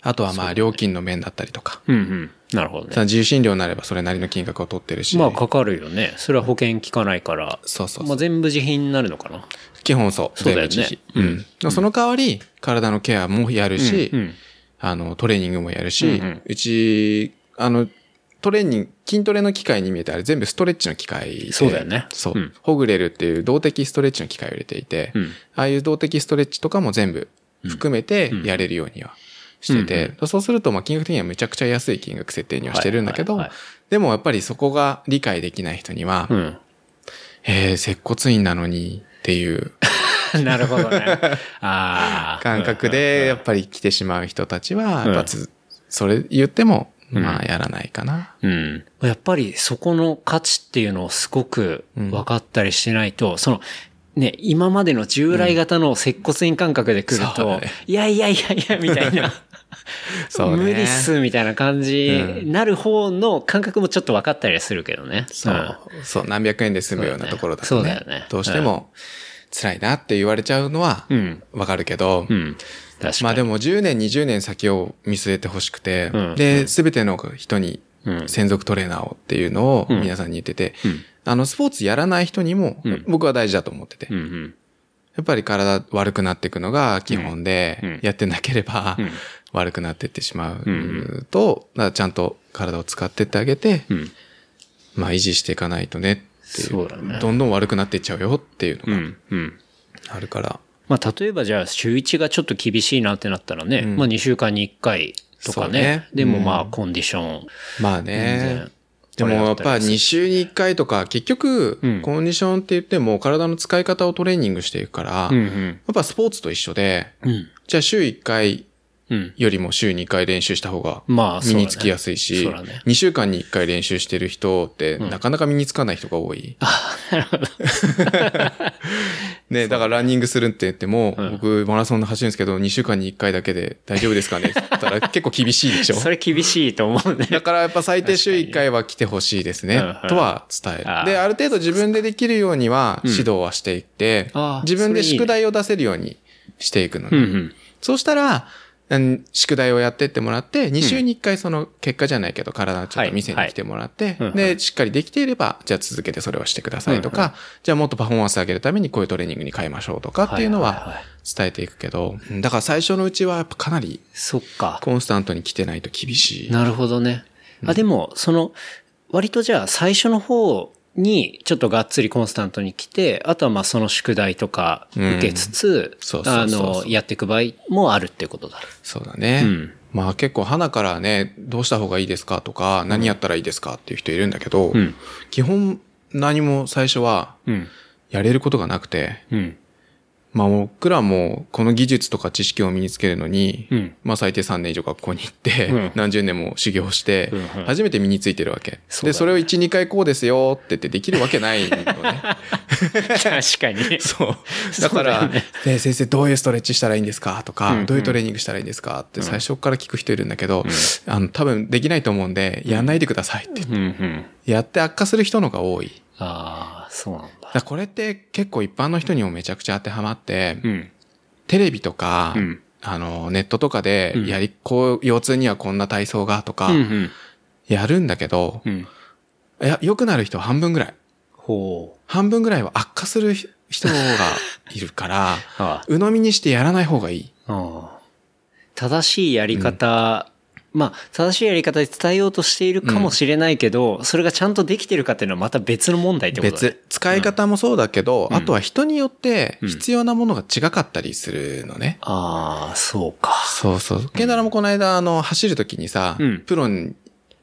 あとはまあ料金の面だったりとか。うん。うんうん。なるほどね。さ自由診療になればそれなりの金額を取ってるし。まあかかるよね。それは保険効かないから。そうそうまあ全部自費になるのかな。基本そう。そうだよね全部自費うん。その代わり、体のケアもやるし、うん。あの、トレーニングもやるし、ううんうんち、あの、トレーニング、筋トレの機械に見えてあれ全部ストレッチの機械で。そうだよねそう。うんホグレルっていう動的ストレッチの機械を入れていて、うん。ああいう動的ストレッチとかも全部含めてやれるようにはしてて、そうするとまあ金額的にはめちゃくちゃ安い金額設定にはしてるんだけど、はいはいでもやっぱりそこが理解できない人には、うん。えー、接骨院なのにっていう なるほどね。ああ。感覚でやっぱり来てしまう人たちは、やっぱつ、それ言っても、まあやらないかな。うん。やっぱりそこの価値っていうのをすごく分かったりしないと、その、ね、今までの従来型の接骨院感覚で来ると、そうだねいやいやいやいや、みたいな。そうね無理っす、みたいな感じうになる方の感覚もちょっと分かったりするけどね。そう、そう、何百円で済むようなところだとね。そうだよねどうしても、辛いなって言われちゃうのはうん。、わかるけど、うん。うん。まあでも10年、20年先を見据えてほしくて、うん。で、すべての人にうん。専属トレーナーをっていうのをうん。皆さんに言ってて、うん。あの、スポーツやらない人にもうん。僕は大事だと思ってて。やっぱり体悪くなっていくのが基本で、やってなければうん。悪くなっていってしまうと、ちゃんと体を使ってってあげて、うん。まあ維持していかないとねっていう。そうだねどんどん悪くなっていっちゃうよっていうのが。あるから。まあ、例えばじゃあ、週1がちょっと厳しいなってなったらね、うんまあ2週間に1回とかね。ねでもまあ、うんコンディション。まあ全ね然。でもやっぱ2週に1回とか、結局うん、コンディションって言っても体の使い方をトレーニングしていくから、や。っぱスポーツと一緒で、うん。じゃあ週1回うん。よりも週2回練習した方が身につきやすいし、そうだね。2週間に1回練習してる人ってんなかなか身につかない人が多い。あ、なるほど。ね、だからランニングするって言っても、うん僕マラソンで走るんですけど、2週間に1回だけで大丈夫ですかね？って言ったら結構厳しいでしょ？それ厳しいと思うね。だからやっぱ最低週1回は来てほしいですねうんうん。とは伝える。で、ある程度自分でできるようにはうん指導はしていってあー、自分で宿題を出せるようにしていくのね。うんうん。そうしたら、うん宿題をやってってもらって、2週に1回その結果じゃないけど体をちょっと見せに来てもらってで、しっかりできていれば、じゃあ続けてそれをしてくださいとか、じゃあもっとパフォーマンス上げるためにこういうトレーニングに変えましょうとかっていうのは伝えていくけど、うんだから最初のうちはやっぱかなりそっか。コンスタントに来てないと厳しい。なるほどね。あ、でも、その、割とじゃあ最初の方にちょっとがっつりコンスタントに来て、あとはまあその宿題とか受けつつ、あの、やっていく場合もあるってことだ。そうだね。うんまあ結構花からね、どうした方がいいですかとか、何やったらいいですかっていう人いるんだけど、うん。基本何も最初はうん。やれることがなくて、うん。まあ僕らもこの技術とか知識を身につけるのに、うんまあ最低3年以上学校に行って、うん何十年も修行してうんうん、初めて身についてるわけ。そうだねで、それを1、2回こうですよって言ってできるわけないのね。確かに。そう。だから、ねね先生どういうストレッチしたらいいんですか？とか、うんうんどういうトレーニングしたらいいんですか？って最初から聞く人いるんだけど、あの、多分できないと思うんで、やんないでくださいって。うんうん。やって悪化する人のが多い。ああ、そうなんだだ。これって結構一般の人にもめちゃくちゃ当てはまって、うん。テレビとか、うんあの、ネットとかでうん、やり、こう、腰痛にはこんな体操がとかうん、うん。やるんだけど、うん。いや、良くなる人は半分ぐらい。ほう。半分ぐらいは悪化する人がいるから、ああ鵜呑みにしてやらない方がいい。ああ正しいやり方、まあ、正しいやり方で伝えようとしているかもしれないけど、それがちゃんとできてるかっていうのはまた別の問題ってことだ、ね。別。使い方もそうだけど、うんあとは人によってうん必要なものが違かったりするのね。ああ、そうか。そうそう。ケンダラもこの間、あの、走るときにさ、うんプロに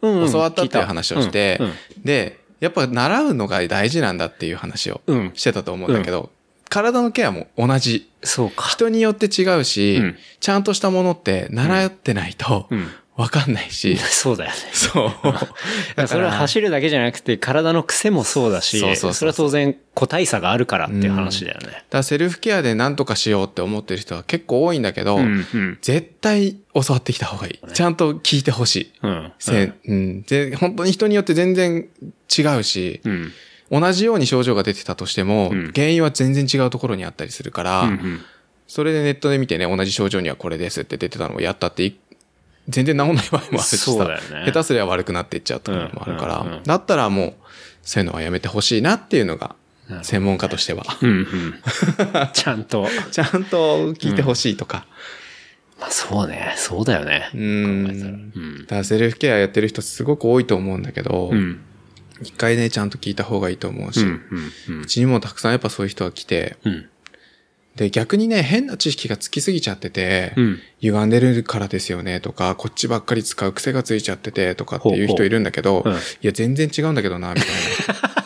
うんうん教わったっていう話をして、うんで、やっぱ習うのが大事なんだっていう話をうん。うんしてたと思うんだけど、体のケアも同じ。そうか。人によって違うし、うんちゃんとしたものって習ってないとうん。わかんないし、そうだよね。そう。だからそれは走るだけじゃなくて、体の癖もそうだし、そうそうそれは当然個体差があるからっていう話だよね。だからセルフケアで何とかしようって思ってる人は結構多いんだけど、うん、うん。絶対教わってきた方がいい。ちゃんと聞いてほしい。うん。せうんで本当に人によって全然違うし、うん。同じように症状が出てたとしても、うん原因は全然違うところにあったりするから、うんうん。それでネットで見てね、同じ症状にはこれですって出てたのをやったってい、全然治んない場合もあるしさ、そうだよね下手すりゃ悪くなっていっちゃうところもあるから、うんうんうんだったらもう、そういうのはやめてほしいなっていうのが、専門家としては。うんうん。ちゃんと。ちゃんと聞いてほしいとか。まあそうね。そうだよね。う。ん。うんだ。からセルフケアやってる人すごく多いと思うんだけど、うん。一回ね、ちゃんと聞いた方がいいと思うし、う。うんちにもたくさんやっぱそういう人が来て、うん。で、逆にね、変な知識がつきすぎちゃってて、うん。歪んでるからですよねとか、こっちばっかり使う癖がついちゃっててとかっていう人いるんだけど、ほうほううんいや、全然違うんだけどな、みたい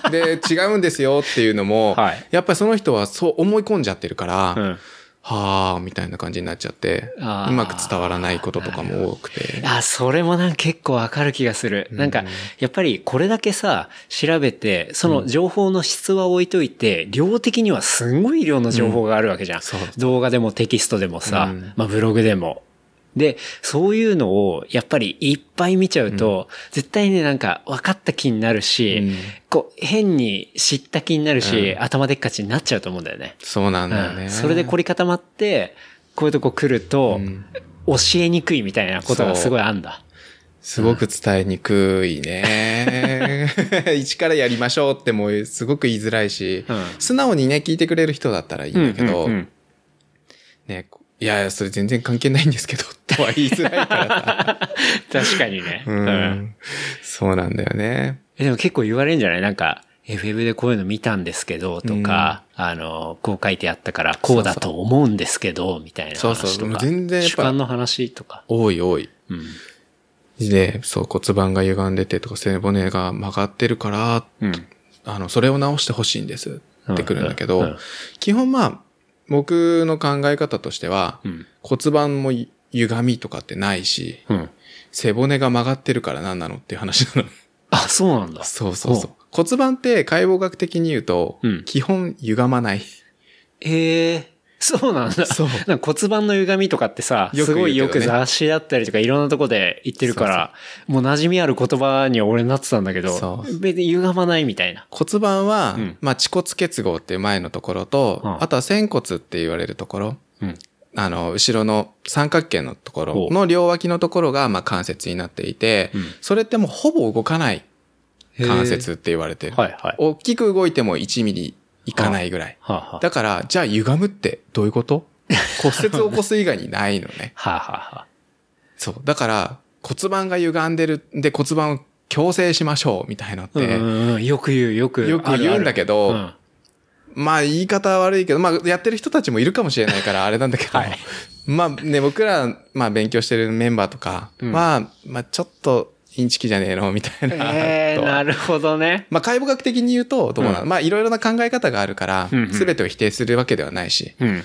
な。で、違うんですよっていうのも、はいやっぱりその人はそう思い込んじゃってるから、うん。はあみたいな感じになっちゃって、うまく伝わらないこととかも多くて。あ、それもなんか結構わかる気がする。なんか、やっぱりこれだけさ、調べて、その情報の質は置いといて、量的にはすんごい量の情報があるわけじゃん。動画でもテキストでもさ、うんまあブログでも。で、そういうのをやっぱりいっぱい見ちゃうと、絶対ね、なんか分かった気になるし、うんこう、変に知った気になるし、うん頭でっかちになっちゃうと思うんだよね。そうなんだよね。うんそれで凝り固まって、こういうとこ来ると、うん教えにくいみたいなことがすごいあんだ。すごく伝えにくいね。一からやりましょうってもうすごく言いづらいし、うん素直にね、聞いてくれる人だったらいいんだけど、うんうんうんね、いやいや、それ全然関係ないんですけど、とは言いづらいからさ。確かにね。ううんん。そうなんだよね。えでも結構言われるんじゃない？なんか、FF でこういうの見たんですけど、とか、あの、こう書いてあったから、こうだと思うんですけど、みたいな話とか。そうそう全然主観の話とか。多い多い。うん。で、そう骨盤が歪んでてとか背骨が曲がってるから、うん。あの、それを直してほしいんですってくるんだけど、うんうん基本まあ、僕の考え方としては、うん。骨盤も歪みとかってないし、うん。背骨が曲がってるから何なのっていう話なの。あ、そうなんだ。そうそうそう。骨盤って解剖学的に言うと、うん基本歪まない。ええ そうなんだ。そうなんか骨盤の歪みとかってさ、よくすごいよく雑誌だったりとかいろんなとこで言ってるから、もう馴染みある言葉には俺なってたんだけど、そう別に歪まないみたいな。骨盤は、うんまあ、恥骨結合っていう前のところと、うんあとは仙骨って言われるところ、うん。あの、後ろの三角形のところの両脇のところが、まあ、関節になっていて、うんそれってもうほぼ動かない関節って言われてる。はいはい。大きく動いても1ミリいかないぐらい。はあ、はあ、だから、じゃあ歪むってどういうこと？骨折を起こす以外にないのね。はあ、はあはあ、そう。だから、骨盤が歪んでるんで骨盤を矯正しましょうみたいのって、よく言う、よく。よく言うんだけどあるあるまあ言い方は悪いけど、まあやってる人たちもいるかもしれないからあれなんだけど、はいまあね、僕ら、まあ勉強してるメンバーとか、うんまあ、まあちょっとインチキじゃねえの？みたいうん。な。ええ とはなるほどね。まあ解剖学的に言うとどうなの、うんまあいろいろな考え方があるからすべてを否定するわけではないし、うん。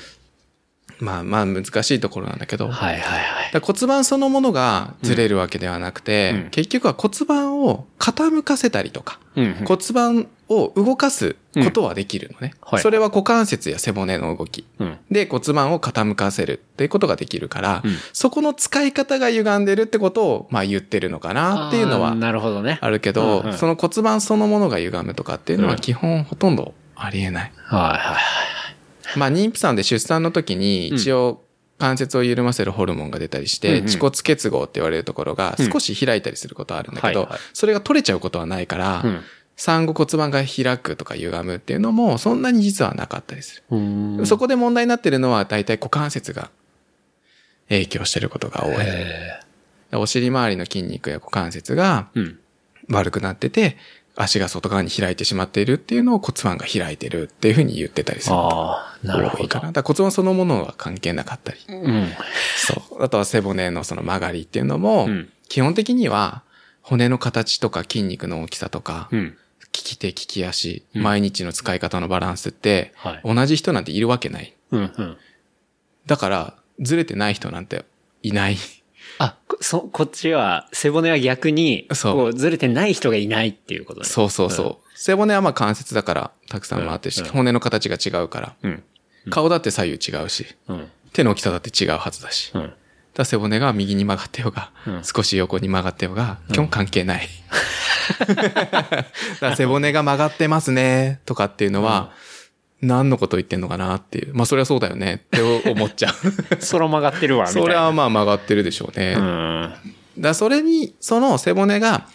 まあまあ難しいところなんだけど、はいはいはい。骨盤そのものがずれるわけではなくて、うん結局は骨盤を傾かせたりとか、うんうん骨盤を動かすことはできるのね。はいそれは股関節や背骨の動き。うん。で骨盤を傾かせるっていうことができるから、うんそこの使い方が歪んでるってことを、まあ言ってるのかなっていうのはなるほどね。あるけど、うんうんその骨盤そのものが歪むとかっていうのはうん基本ほとんどありえない。はいはいはい。まあ妊婦さんで出産の時に一応関節を緩ませるホルモンが出たりして、うんうん恥骨結合って言われるところが少し開いたりすることはあるんだけど、それが取れちゃうことはないから、うん産後骨盤が開くとか歪むっていうのもそんなに実はなかったりする。そこで問題になってるのは大体股関節が影響してることが多い。へお尻周りの筋肉や股関節が。悪くなってて、足が外側に開いてしまっているっていうのを骨盤が開いてるっていうふうに言ってたりする。ああ、なるほど多いか。な。だ骨盤そのものは関係なかったり。うん。そう。あとは背骨のその曲がりっていうのも、うん基本的には骨の形とか筋肉の大きさとか、利うん。き手利き足、うん毎日の使い方のバランスって、はい。同じ人なんているわけない。うんうん。だから、ずれてない人なんていない。あ、こそ、こっちは、背骨は逆に、そうこう、ずれてない人がいないっていうことね。そうそうそう。背骨はまあ関節だから、たくさん回ってるし、うんうん骨の形が違うから。うん。顔だって左右違うし、うん。手の大きさだって違うはずだし。うん。だ背骨が右に曲がってようが、うん少し横に曲がってようが、基本関係ない。背骨が曲がってますね、とかっていうのは、何のこと言ってんのかなっていう。まあそれはそうだよねって思っちゃう。そら曲がってるわ、みたいな。それはまあ曲がってるでしょうね。うだそれに、その背骨が、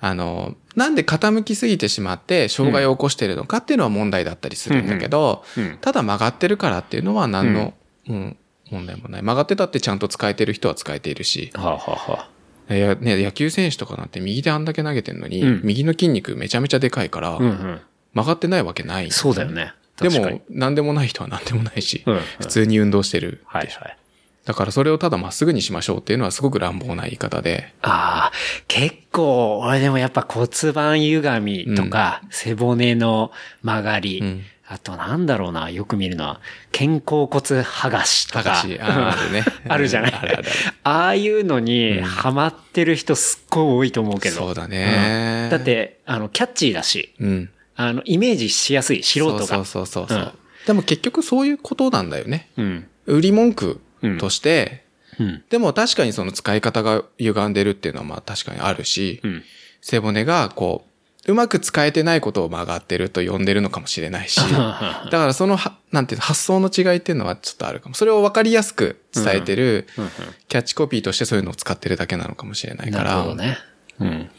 あの、なんで傾きすぎてしまって障害を起こしているのかっていうのは問題だったりするんだけど、うん。ただ曲がってるからっていうのは何の、うん、問題もない。曲がってたってちゃんと使えてる人は使えているし、はあ、はあはあ、いやね、野球選手とかなんて右であんだけ投げてんのに、うん右の筋肉めちゃめちゃでかいから、うんうん。曲がってないわけない。そうだよ。ね。でも、何でもない人は何でもないし、うんうん普通に運動してる。はいはい。だからそれをただまっすぐにしましょうっていうのはすごく乱暴な言い方で、ああ、結構、俺でもやっぱ骨盤歪みとか、背骨の曲がり、うんあとなんだろうな、よく見るのは、肩甲骨剥がしとか。剥がし、ああるね。あるじゃない？あるあるある。ああいうのにうんハマってる人すっごい多いと思うけど。そうだねうんだって、あの、キャッチーだし、うん。あの、イメージしやすい、素人が。そうそうそうそう。うんでも結局そういうことなんだよね。うん。売り文句として、うん。でも確かにその使い方が歪んでるっていうのはまあ確かにあるし、うん。背骨がこう、うまく使えてないことを曲がってると呼んでるのかもしれないし、だからそのは、なんていうの、発想の違いっていうのはちょっとあるかも。それを分かりやすく伝えてる、うんキャッチコピーとしてそういうのを使ってるだけなのかもしれないから。なるほどね。うん。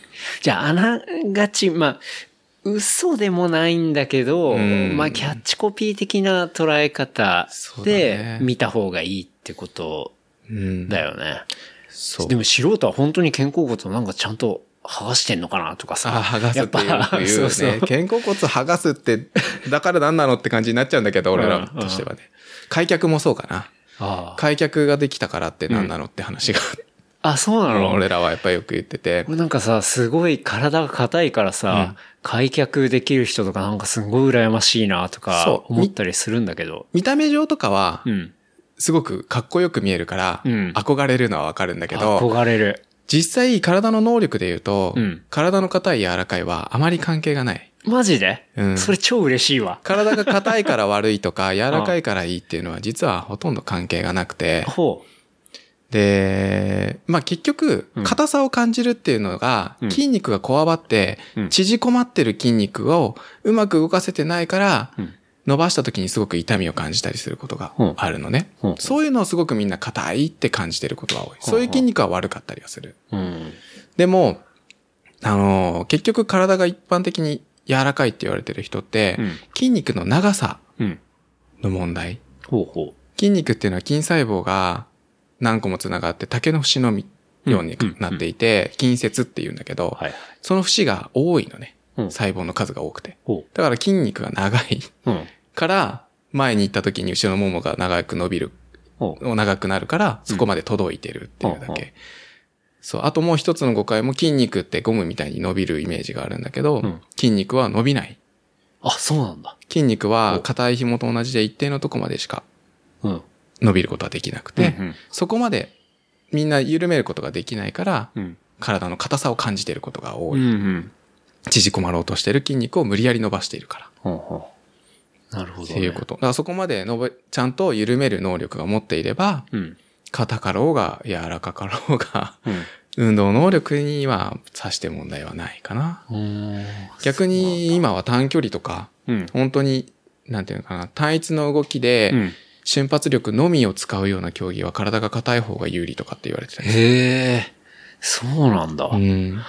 じゃあ、あながち、まあ、嘘でもないんだけど、うんまあ、キャッチコピー的な捉え方で見た方がいいってことうん。だよね。そう。でも素人は本当に肩甲骨をなんかちゃんと剥がしてんのかなとかさ。あ、剥がすってよく言うよそう。肩甲骨剥がすって、だから何なのって感じになっちゃうんだけど、俺らとしてはね。開脚もそうかな。開脚ができたからって何なのって話が、あ、そうなの？俺らはやっぱりよく言ってて。俺なんかさ、すごい体が硬いからさ、開脚できる人とかなんかすごい羨ましいなとか思ったりするんだけど。見た目上とかはう、ん。すごくかっこよく見えるから、うん憧れるのはわかるんだけど、憧れる。実際体の能力で言うと、うん。体の硬い柔らかいはあまり関係がない。マジで、うん。それ超嬉しいわ。体が硬いから悪いとか、柔らかいからいいっていうのは実はほとんど関係がなくて、ほで、まあ結局うん、硬さを感じるっていうのが、うん。筋肉がこわばってうん、縮こまってる筋肉をうまく動かせてないからうん、伸ばした時にすごく痛みを感じたりすることがうんあるのねうん。そういうのをすごくみんな硬いって感じてることが多い。そういう筋肉は悪かったりはする。う。うん。でも、あのー結局体が一般的に柔らかいって言われてる人ってうん、筋肉の長さうん。の問題。ほうほ筋肉っていうのは筋細胞が何個もつながって竹の節のみようになっていて、筋節って言うんだけどう。、はい。その節が多いのね。うん細胞の数が多くて。ほだから筋肉が長い。から、前に行った時に後ろのももが長く伸びる。長くなるから、そこまで届いてるっていうだうんけ。そう。あともう一つの誤解も筋肉ってゴムみたいに伸びるイメージがあるんだけど、うん筋肉は伸びない。あ、そうなんだ。筋肉は硬い紐と同じで一定のとこまでしかうん。伸びることはできなくて、うんそこまでみんな緩めることができないから、うん。体の硬さを感じていることが多うん。うい。ん。縮こまろうとしている筋肉を無理やり伸ばしているから。ほうほう。なるほど、ね。っていうこと。だからそこまで伸ば、ちゃんと緩める能力が持っていれば、うん。硬かろうが柔らかかろうが、うん。運動能力にはさして問題はないかな。逆に今は短距離とか、うん。本当に、なんていうのかな、単一の動きで、うん。瞬発力のみを使うような競技は体が硬い方が有利とかって言われてた。へえ。そうなんだ。うん。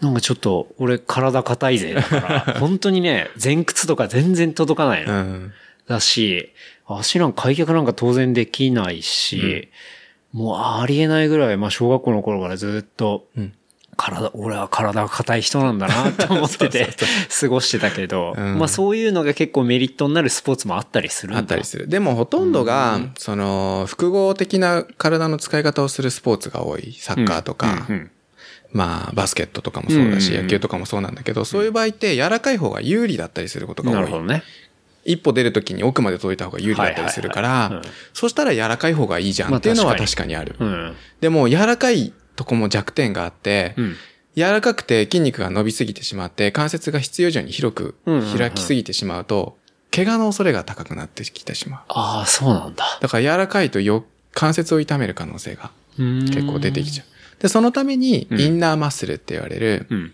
なんかちょっと、俺体硬いぜ。だから、本当にね、前屈とか全然届かないの。うん。だし、足なんか開脚なんか当然できないし、もうありえないぐらい、まあ小学校の頃からずっと、うん体、俺は体が硬い人なんだな って思ってて過ごしてたけど、うんまあそういうのが結構メリットになるスポーツもあったりするんだあったりする。でもほとんどが、その、複合的な体の使い方をするスポーツが多い。サッカーとか、うんうんまあ、バスケットとかもそうだし、うん野球とかもそうなんだけど、そういう場合って柔らかい方が有利だったりすることが多い。なるほどね。一歩出るときに奥まで届いた方が有利だったりするからそしたら柔らかい方がいいじゃんまあっていうのは確かにある。うん。でも、柔らかいとこも弱点があって、うん。柔らかくて筋肉が伸びすぎてしまって、関節が必要以上に広く開きすぎてしまうと、怪我の恐れが高くなってきてしまう。ああ、そうなんだ。だから柔らかいとよ、関節を痛める可能性が結結構出てきちゃう。で、そのために、うんインナーマッスルって言われる、うん。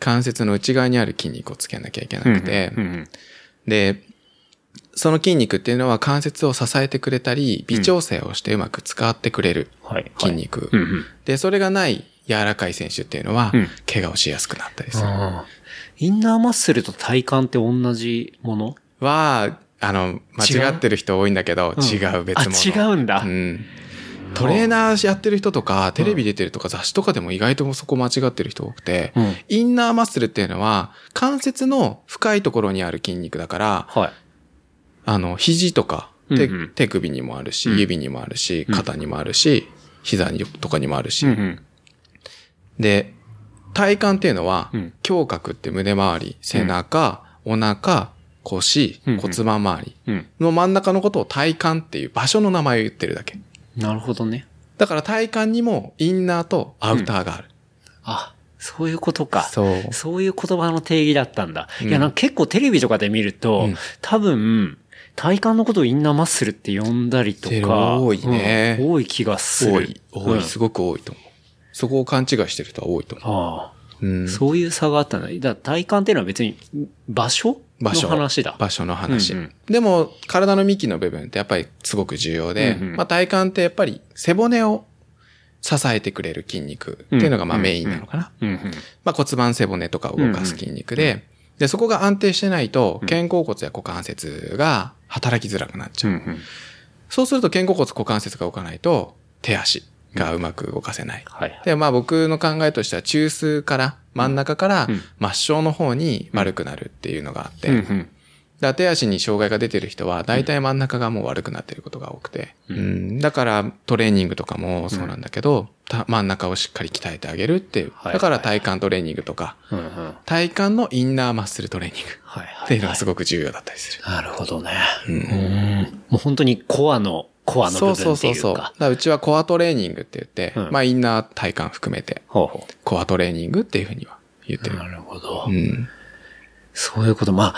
関節の内側にある筋肉をつけなきゃいけなくてで、その筋肉っていうのは関節を支えてくれたり、微調整をしてうまく使ってくれるはい。筋肉。で、それがない柔らかい選手っていうのはうん、怪我をしやすくなったりする。インナーマッスルと体幹って同じもの？は、あの、間違ってる人多いんだけど、うん違う別物。あ違うんだうん。トレーナーやってる人とか、テレビ出てるとか雑誌とかでも意外とそこ間違ってる人多くて、うん。インナーマッスルっていうのは、関節の深いところにある筋肉だから、はい。あの、肘とか、手うんうん。手首にもあるし、うん。指にもあるし、うん。肩にもあるし、膝にとかにもあるし、うんで、体幹っていうのは、うん。胸郭って胸周り、背中、お腹、腰、うんうん。骨盤周りうん。の真ん中のことを体幹っていう場所の名前を言ってるだけ。なるほどね。だから体幹にもインナーとアウターがある。あ、そういうことか。そう。そういう言葉の定義だったんだ。うんいや、なんか結構テレビとかで見ると、うん多分、体幹のことをインナーマッスルって呼んだりとか、多いねうん多い気がする。多い。多い。うんすごく多いと思う。そこを勘違いしてる人は多いと思ああ、う。うん。そういう差があったんだ。だ体幹っていうのは別に場所場所の話だ。場所の話。うんうんでも、体の幹の部分ってやっぱりすごく重要で、うんうんまあ体幹ってやっぱり背骨を支えてくれる筋肉っていうのがまあうんメインなのかな。うんうん。まあ骨盤背骨とかを動かす筋肉で、で、そこが安定してないと、肩甲骨や股関節が働きづらくなっちゃう。うんうん。そうすると肩甲骨股関節が動かないと、手足がうまく動かせない。はい。で、まあ僕の考えとしては中枢から、真ん中からうん末梢の方に悪くなるっていうのがあって、うんうん。だから手足に障害が出てる人は、大体真ん中がもう悪くなってることが多くて。ううんん、だからトレーニングとかもそうなんだけど、た真ん中をしっかり鍛えてあげるっていう。はいだから体幹トレーニングとか、うんうん。体幹のインナーマッスルトレーニングはいはい。っていうのがすごく重要だったりする。なるほどね。うんうん。もう本当にコアの、コアの部そう分っていううか。そそうそう。だからうちはコアトレーニングって言って、うんまあインナー体幹含めて、ほうほコアトレーニングっていうふうには言ってう。る。なるほど。うん。そういうこと。まあ、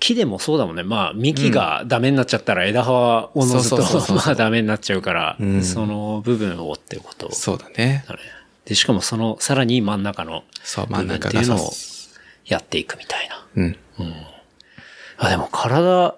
木でもそうだもんね。まあ、幹がダメになっちゃったら枝葉はおのずとそうそうそうそう まあダメになっちゃうから、うんその部分をってことそうだね。で、しかもその、さらに真ん中のそう、部分真ん中がっていうのをさやっていくみたいな。うん。あ、でも体、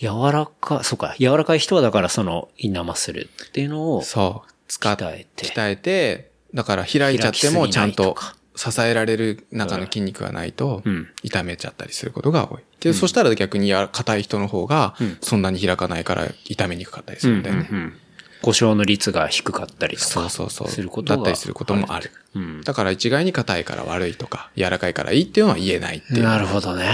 柔らか、そうか、柔らかい人はだからそのインナーマッスルっていうのを、そう。使っ鍛えて鍛えて、だから開いちゃってもちゃんと支えられる中の筋肉がないとうん、痛めちゃったりすることが多い。で、そしたら逆にや硬い人の方がうん、そんなに開かないから痛めにくかったりするんだよね。うんうんうん故障の率が低かったりとか。そうそうそう。することがだったりすることもある。うん。だから一概に硬いから悪いとか、柔らかいからいいっていうのは言えないっていう。なるほどね。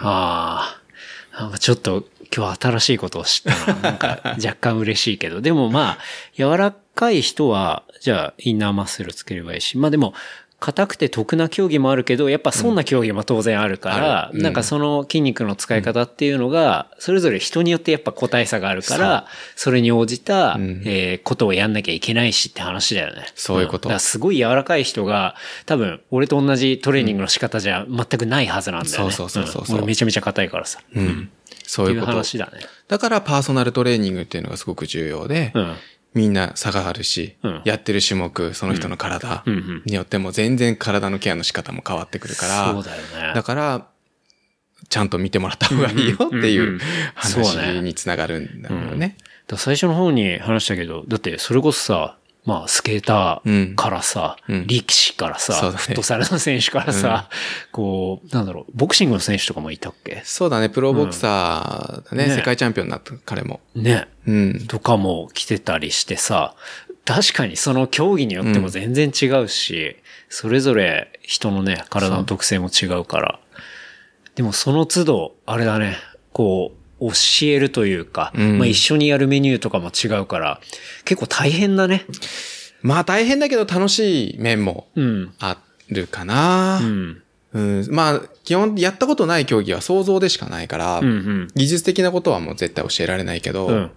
ああ。なんかちょっと今日新しいことを知ったな。なんか若干嬉しいけど。でもまあ、柔らかい人は、じゃあインナーマッスルつければいいし。まあでも、硬くて得な競技もあるけど、やっぱ損な競技も当然あるから、うんなんかその筋肉の使い方っていうのが、それぞれ人によってやっぱ個体差があるから、それに応じた、うんえーことをやんなきゃいけないしって話だよね。そういうことんだからすごい柔らかい人が、多分、俺と同じトレーニングの仕方じゃ全くないはずなんだよね。そうそうそうそうそうん俺めちゃめちゃ硬いからさ。うん。そういうこと。話だね。だからパーソナルトレーニングっていうのがすごく重要で、うん。みんな差があるし、うんやってる種目、その人の体によっても全然体のケアの仕方も変わってくるから、そうだよね。だから、ちゃんと見てもらった方がいいよっていう話につながるんだよね。最初の方に話したけど、だってそれこそさ、まあ、スケーターからさ、うん。力士からさ、フットサルの選手からさ、こう、なんだろう、ボクシングの選手とかもいたっけ？そうだね、プロボクサーだね、ね。世界チャンピオンになった彼も。ね。うん。とかも来てたりしてさ、確かにその競技によっても全然違うし、それぞれ人のね、体の特性も違うから。でもその都度、あれだね、こう、教えるというか、うんまあ一緒にやるメニューとかも違うから、結構大変だね。まあ大変だけど楽しい面もうん。あるかなう。ん。うん、まあ、基本やったことない競技は想像でしかないから、うんうん。技術的なことはもう絶対教えられないけど、うん。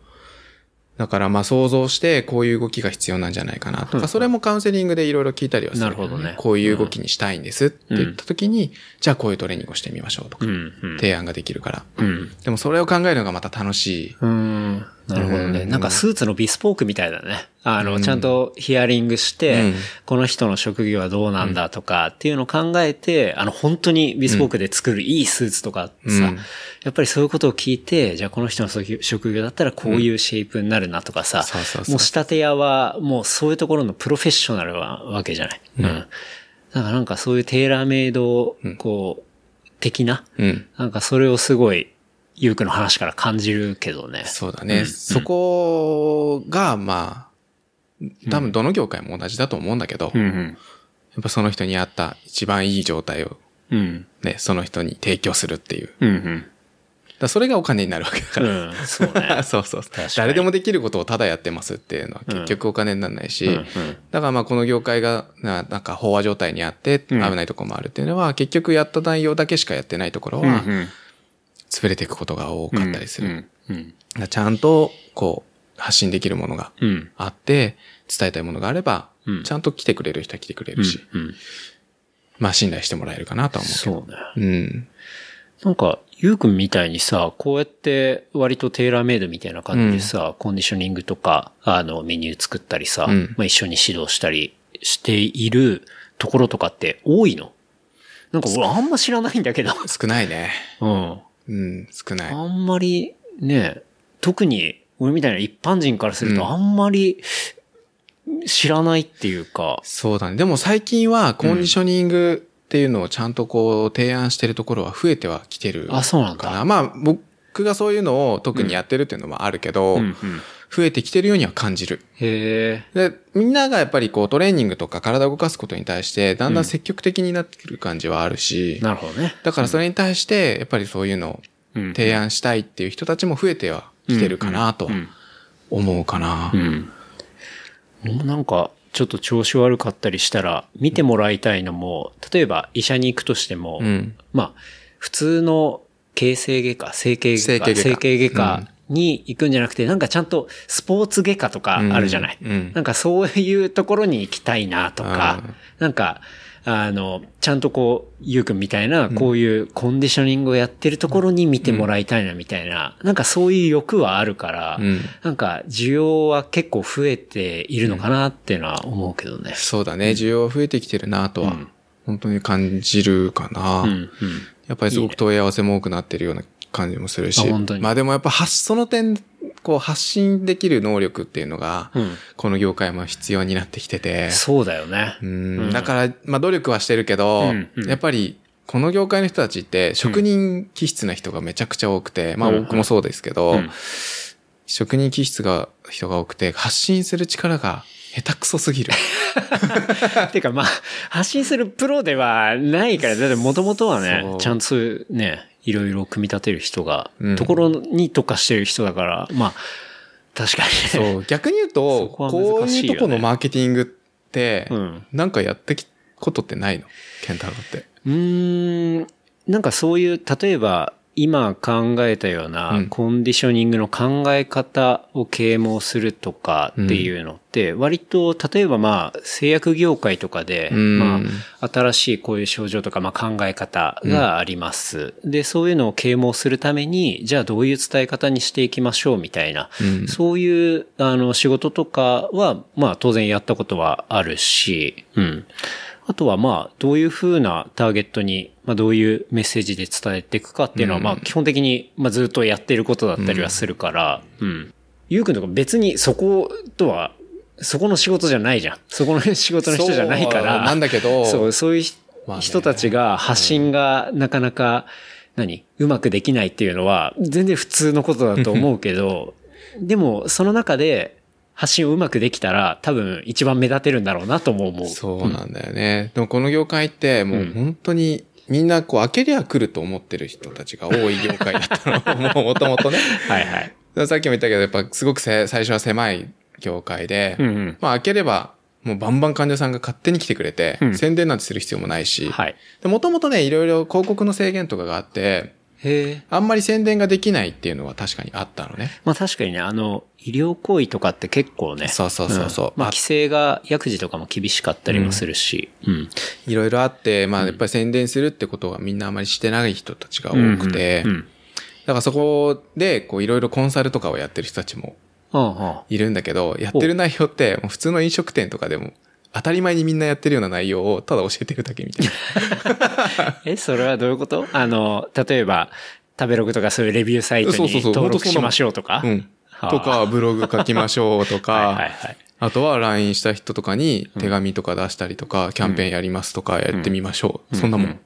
だからまあ想像してこういう動きが必要なんじゃないかなとか、それもカウンセリングでいろいろ聞いたりはする、なるほどねこういう動きにしたいんですって言った時に、じゃあこういうトレーニングをしてみましょうとか。提案ができるから。うん。でもそれを考えるのがまた楽しい。うん。なるほどね。うんなんかスーツのビスポークみたいだね。あの、うんちゃんとヒアリングして、うんこの人の職業はどうなんだとかっていうのを考えて、あの、本当にビスポークで作るいいスーツとかさ、うんやっぱりそういうことを聞いて、じゃあこの人の職業だったらこういうシェイプになるなとかさ、もう仕立て屋はもうそういうところのプロフェッショナルなわけじゃない。うん。だからなんかそういうテーラーメイド、こう、的な、うん。なんかそれをすごい、ユークの話から感じるけどね。そうだね。うんそこが、まあ、多分どの業界も同じだと思うんだけど、やうんっぱその人に合った一番いい状態をうん。うん。ね、その人に提供するっていう。だかうんらそれがお金になるわけだかうん。ら。うん。そうね。そうそう誰でもできることをただやってますっていうのは結局お金にならないし、うんうんだからまあこの業界がななんか飽和状態にあって危うんないところもあるっていうのは、結局やった内容だけしかやってないところはうん潰れていくことが多かったりする。ちゃんとこう発信できるものがうん。あって、伝えたいものがあればうん、ちゃんと来てくれる人は来てくれるし、うん。まあ信頼してもらえるかなとは思うけど。そうね。うん。なんか、ゆうくんみたいにさ、こうやって割とテーラーメイドみたいな感じでさ、コンディショニングとか、あの、メニュー作ったりさ、うんまあ一緒に指導したりしているところとかって多いの？なんか俺あんま知らないんだけど。少ないね。うん。うん、少ない。あんまりね、特に俺みたいな一般人からするうんとあんまり知らないっていうか、そうだね。でも最近はコンディショニングっていうのをちゃんとこう提案してるところは増えてはきてるあ、そうなんだ。かな。まあ僕がそういうのを特にやってるっていうのもあるけど、うんうん。増えてきてるようには感じる。へえ。で、みんながやっぱりこうトレーニングとか体を動かすことに対してだんだん積極的になってくる感じはあるし、なるほどね。だからそれに対してやっぱりそういうのをうん提案したいっていう人たちも増えてはきてるかなと思うかなう。ん。なんか、ちょっと調子悪かったりしたら、見てもらいたいのも、例えば医者に行くとしても、うん。まあ、普通の形成外科、整形外科整形外科に行くんじゃなくて、なんかちゃんとスポーツ外科とかあるじゃない。うん。うんなんかそういうところに行きたいなとかうん、なんか、あの、ちゃんとこう、ゆうくんみたいな、こういうコンディショニングをやってるところに見てもらいたいなみたいな、なんかそういう欲はあるから、うん。なんか需要は結構増えているのかなっていうのは思うけどね。そうだね。需要は増えてきてるなとはうん、本当に感じるかな。やっぱりすごく問い合わせも多くなってるような感じもするし。あ本当にまあでもやっぱ発、その点、こう発信できる能力っていうのが、うんこの業界も必要になってきてて。そうだよね。うんだから、まあ努力はしてるけど、うんうんやっぱり、この業界の人たちって職人気質な人がめちゃくちゃ多くて、まあうん僕もそうですけど、うん職人気質が人が多くて、発信する力が下手くそすぎる。てかまあ、発信するプロではないから、だってもともとはねちゃんとね、いろいろ組み立てる人が、うん。ところに特化してる人だから、まあ、確かに。ね。そう、逆に言うと、そこういうとこのマーケティングって、うん。なんかやってきことってないの？ケンタロウって。うーん、なんかそういう、例えば、今考えたよううなん。コンディショニングの考え方を啓蒙するとかっていうのって、割と、例えばまあ、製薬業界とかで、うん。まあ、新しいこういう症状とか、まあ考え方があります。で、そういうのを啓蒙するために、じゃあどういう伝え方にしていきましょうみたいな、うん。そういう、あの、仕事とかは、まあ当然やったことはあるし、うん。あとはまあ、どういう風なターゲットに、まあどういうメッセージで伝えていくかっていうのは、うんまあ基本的に、まあずっとやってることだったりはするから、うん。ゆうくんとか別にそことは、そこの仕事じゃないじゃん。そこの仕事の人じゃないから。なんだけどそう、そういうまあね人たちが発信がなかなか、何？うまくできないっていうのは、全然普通のことだと思うけど、でも、その中で、発信をうまくできたら、多分一番目立てるんだろうなとも思う。そうなんだよね。でもこの業界ってもう本当にみんなこう開けりゃ来ると思ってる人たちが多い業界だったの。もうもともとね。はいはい。さっきも言ったけど、やっぱすごくせ最初は狭い業界で、うんうん。まあ開ければもうバンバン患者さんが勝手に来てくれて、うん宣伝なんてする必要もないし、はい。もともとね、いろいろ広告の制限とかがあって、へえ。あんまり宣伝ができないっていうのは確かにあったのね。まあ確かにね、あの、医療行為とかって結構ね。そうそうそうそうんまあ規制が、薬事とかも厳しかったりもするし。うん。いろいろあって、まあやっぱり宣伝するってことはみんなあまりしてない人たちが多くて、うん。だからそこで、こういろいろコンサルとかをやってる人たちもうん。うんいるんだけど、やってる内容って、もう普通の飲食店とかでも、当たり前にみんなやってるような内容をただ教えてるだけみたいな。え、それはどういうこと？あの、例えば、食べログとかそういうレビューサイトにそうそうそう。登録しましょうとか？うん。はあ。とか、ブログ書きましょうと はいか、はいはい。あとは LINE した人とかに手紙とか出したりとか、キャンペーンやりますとかやってみましょう。そんなもん。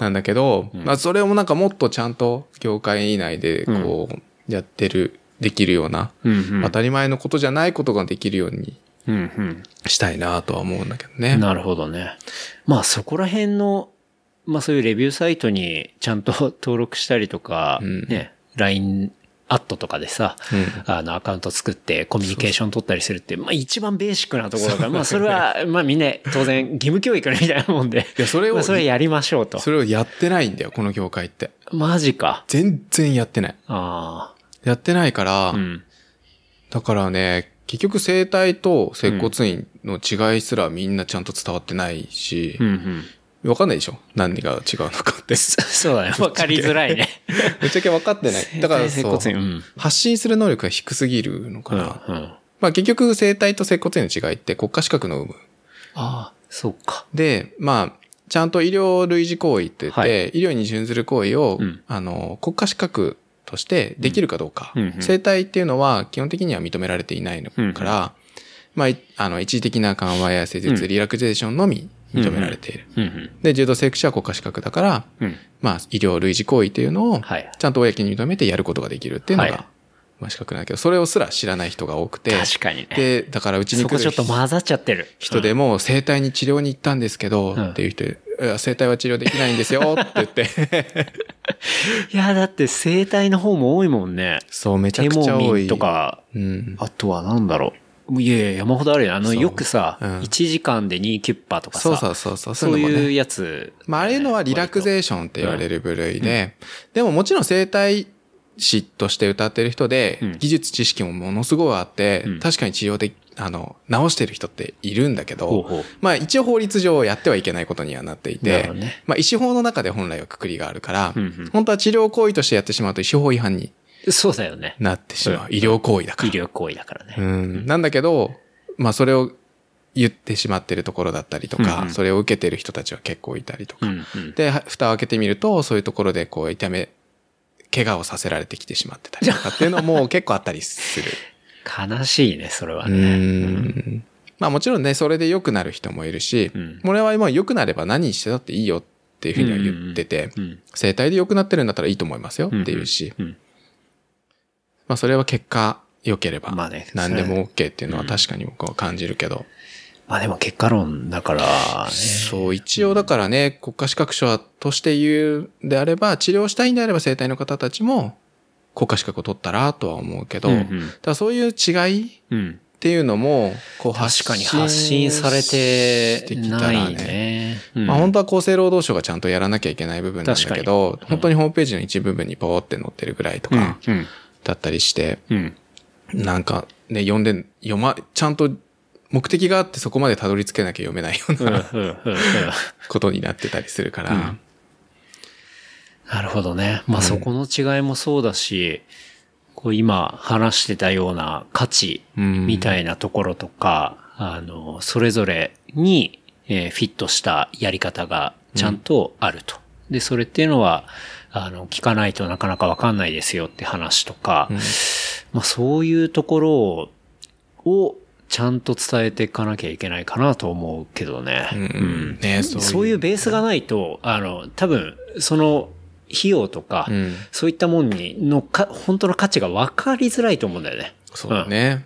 なんだけど、まあそれをなんかもっとちゃんと業界以内でこう、やってる、できるような、うんうん。当たり前のことじゃないことができるようにうんうん。したいなとは思うんだけどね。なるほどね。まあそこら辺の、まあそういうレビューサイトにちゃんと 登録したりとか、んね、LINE アットとかでさ、うあのアカウント作ってコミュニケーション取ったりするって、まあ一番ベーシックなところだから、まあそれは、まあみんな当然義務教育みたいなもんで、いやそれをまあそれやりましょうと。それをやってないんだよ、この業界って。マジか。全然やってない。あやってないから、あ。うん。だからね、結局生体と接骨院の違いすらみんなちゃんと伝わってないしう、んうん。わかんないでしょ？何が違うのかって。そ そうだね。わかりづらいね。ぶっちゃけ分かってない。だから接そう骨院うん発信する能力が低すぎるのかうん。な。うん。まあ結局生体と接骨院の違いって国家資格の有無。ああ、そうか。で、まあ、ちゃんと医療類似行為って言って、はい医療に準ずる行為を、うんあの、国家資格としてできるかどうか。生体っていうのは基本的には認められていないのから、まあい、あの、一時的な緩和や施術、うんリラクゼーションのみ認められている。うんうん。で、柔道整復師は国家資格だから、うん。まあ、医療類似行為っていうのを、はい。ちゃんと公に認めてやることができるっていうのが、はいまあ資格なんだけど、それをすら知らない人が多くて、確かにね。で、だからうちにそこ来るちょっと混ざっちゃってる。人でも、整体に治療に行ったんですけど、うんっていう人で、いや整体は治療できないんですよ って言って、いや、だって生体の方も多いもんね。そう、めちゃテくちゃ多い。と。か、うん。あとはなんだろう。いやいや、山ほどあるよ。あの、よくさ、うん1時間で2キュッパーとかさ、そうそうそうそう。そういう。やつ。まあ、あれのはリラクゼーションって言われる部類で、でももちろん整体師として歌ってる人でうん、技術知識もものすごいあって、うん確かに治療で、あの、治してる人っているんだけど、ほうほうまあ一応法律上やってはいけないことにはなっていてね。まあ医師法の中で本来はくくりがあるから、うんうん本当は治療行為としてやってしまうと医師法違反にそうだよね。なってしまう。うん医療行為だから。医療行為だからね。うん。なんだけど、まあそれを言ってしまってるところだったりとか、うんうんそれを受けてる人たちは結構いたりとか。うんうん。で、は蓋を開けてみると、そういうところでこう痛め、怪我をさせられてきてしまってたりとかっていうのも結構あったりする。悲しいね、それはうね。ん。まあもちろんね、それで良くなる人もいるし、うん俺は今良くなれば何してだっていいよっていうふうには言ってて、うん。生体で良くなってるんだったらいいと思いますよっていうし、うん。まあそれは結果良ければ、何でも OK っていうのは確かに僕は感じるけど、まあでも結果論だから、ね。そう、一応だからね、国家資格者として言うであれば、治療したいんであれば生体の方たちも国家資格を取ったらとは思うけど、うんうんただそういう違いっうん。ていうのも、こう確かに発信されてないね。うんまあ本当は厚生労働省がちゃんとやらなきゃいけない部分なんだけど、本当にホームページの一部分にポーって載ってるぐらいとうんかうん。だったりして、うん。なんかね、読んで、読ま、ちゃんと目的があってそこまでたどり着けなきゃ読めないよううん。うん。なうん。うんことになってたりするから、うんなるほどね。まあそこの違いもそうだし、こう今話してたような価値うんみたいなところとか、あの、それぞれに、えーフィットしたやり方がちゃんとあると。で、それっていうのは、あの、聞かないとなかなかわかんないですよって話とか、まあそういうところを、をちゃんと伝えていかなきゃいけないかなと思うけどね。うんうんねそういうそういうベースがないと、あの、多分、その、費用とか、うんそういったもんにのか、本当の価値が分かりづらいと思うんだよね。そうだね。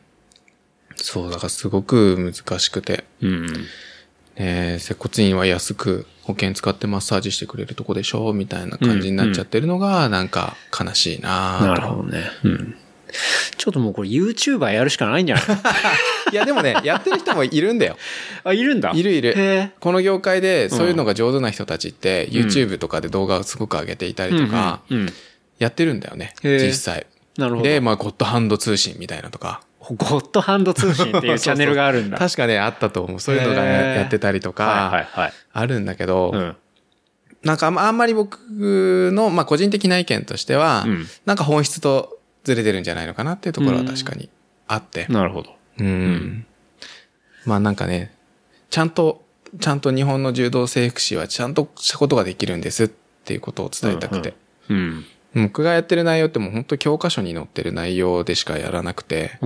そう、だからすごく難しくて。うん。えー接骨院は安く保険使ってマッサージしてくれるとこでしょ？みたいな感じになっちゃってるのが、なんか悲しいなぁとなるほどね。うん。ちょっともうこれ YouTuber やるしかないんじゃない？いや、でもね、やってる人もいるんだよ。あ、いるんだ？いるいるへこの業界でそういうのが上手な人たちって、YouTube とかで動画をすごく上げていたりとか、うんうんうんやってるんだよね、実際。なるほど。で、まあ、ゴッドハンド通信みたいなとか。ゴッドハンド通信っていうチャンネルがあるんだ。確かね、あったと思う。そういうのがへーやってたりとか、はい。あるんだけど、うん。なんかあんまあんまり僕の、まあ個人的な意見としては、うんなんか本質とずれてるんじゃないのかなっていうところは確かにあって。なるほど。うん。まあなんかね、ちゃんと、ちゃんと日本の柔道整復師はちゃんとしたことができるんですっていうことを伝えたくて。うん。僕がやってる内容ってもう本当教科書に載ってる内容でしかやらなくて、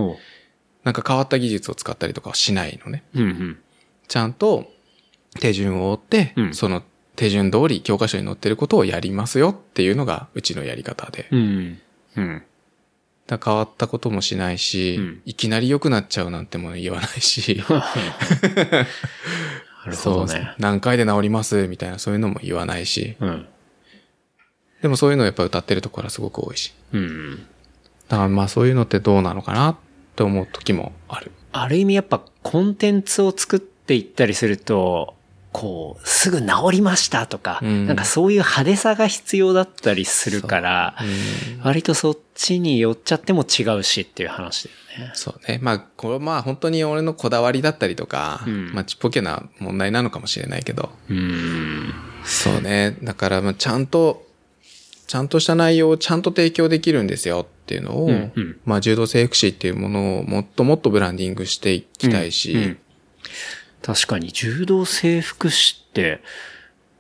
なんか変わった技術を使ったりとかはしないのね。うんうん。ちゃんと手順を追って、うんその手順通り教科書に載ってることをやりますよっていうのがうちのやり方で。うん。うん。だ変わったこともしないし、うんいきなり良くなっちゃうなんても言わないし、なるほどね。何回で治りますみたいなそういうのも言わないし、うん。でもそういうのをやっぱ歌ってるところはすごく多いし。うん。だからまあそういうのってどうなのかなって思う時もある。ある意味やっぱコンテンツを作っていったりすると、こう、すぐ治りましたとか、うんなんかそういう派手さが必要だったりするから、割とそっちに寄っちゃっても違うしっていう話だよね。そうね。まあ、これまあ本当に俺のこだわりだったりとか、うんまあちっぽけな問題なのかもしれないけど、うん。そうね。だからまあちゃんと、ちゃんとした内容をちゃんと提供できるんですよっていうのを、うんうんまあ柔道整復師っていうものをもっともっとブランディングしていきたいし、うんうん確かに柔道整復師って、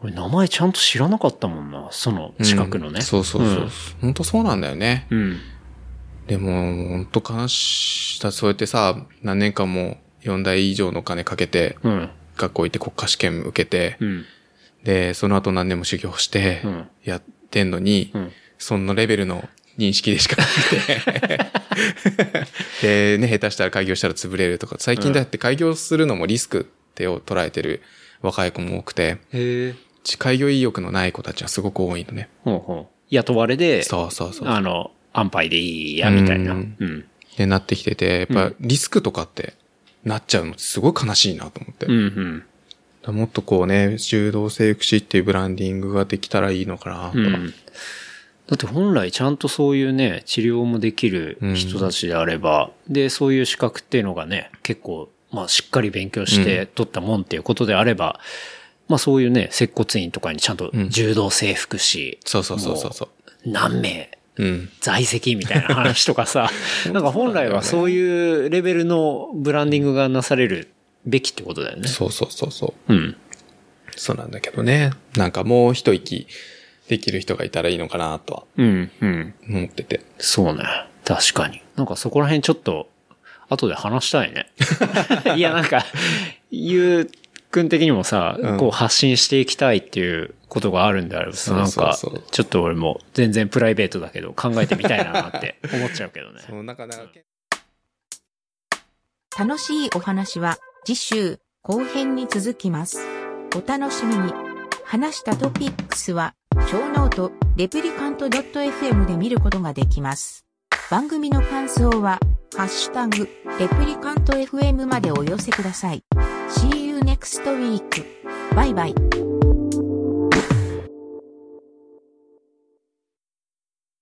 俺名前ちゃんと知らなかったもんな。その近くのね。うんそうそうそう。本当そうなんだよね。うん。でも、本当悲しい。そうやってさ、何年間も4代以上の金かけて、うん。学校行って国家試験受けて、うん。で、その後何年も修行してうん、やってんのに、うん。そんなレベルの認識でしかなくて。で、ね、下手したら開業したら潰れるとか、最近だって開業するのもリスクってを捉えてる若い子も多くて。開業意欲のない子たちはすごく多いのね。ほうほう。雇われで、そうそうそう。あの、安牌でいいや、みたいな。ううんん。で、なってきてて、やっぱリスクとかってなっちゃうのってすごい悲しいなと思って。うん、うん。もっとこうね、柔道整復師っていうブランディングができたらいいのかなと。うん。だって本来ちゃんとそういうね、治療もできる人たちであれば、で、そういう資格っていうのがね、結構、まあしっかり勉強して取ったもんっていうことであれば、まあそういうね、接骨院とかにちゃんと柔道整復師、そうそうそうそうそう。もう何名うん。在籍みたいな話とかさ、なんか本来はそういうレベルのブランディングがなされるべきってことだよね。そうそうそうそう。うん。そうなんだけどね。なんかもう一息できる人がいたらいいのかなとはうん、うん。思ってて。そうね。確かに。なんかそこら辺ちょっと、後で話したいね。いや、なんか、ゆうくん的にもさ、うんこう発信していきたいっていうことがあるんであればさ、そうなんかそうそう、ちょっと俺も全然プライベートだけど考えてみたいなって 思っちゃうけどね。そう、なんかなんか、楽しいお話は次週後編に続きます。お楽しみに。話したトピックスは、ショーノート、 Replicant.fm で見ることができます。番組の感想は、ハッシュタグ、 Replicant FM までお寄せください。See you next week. バイバイ。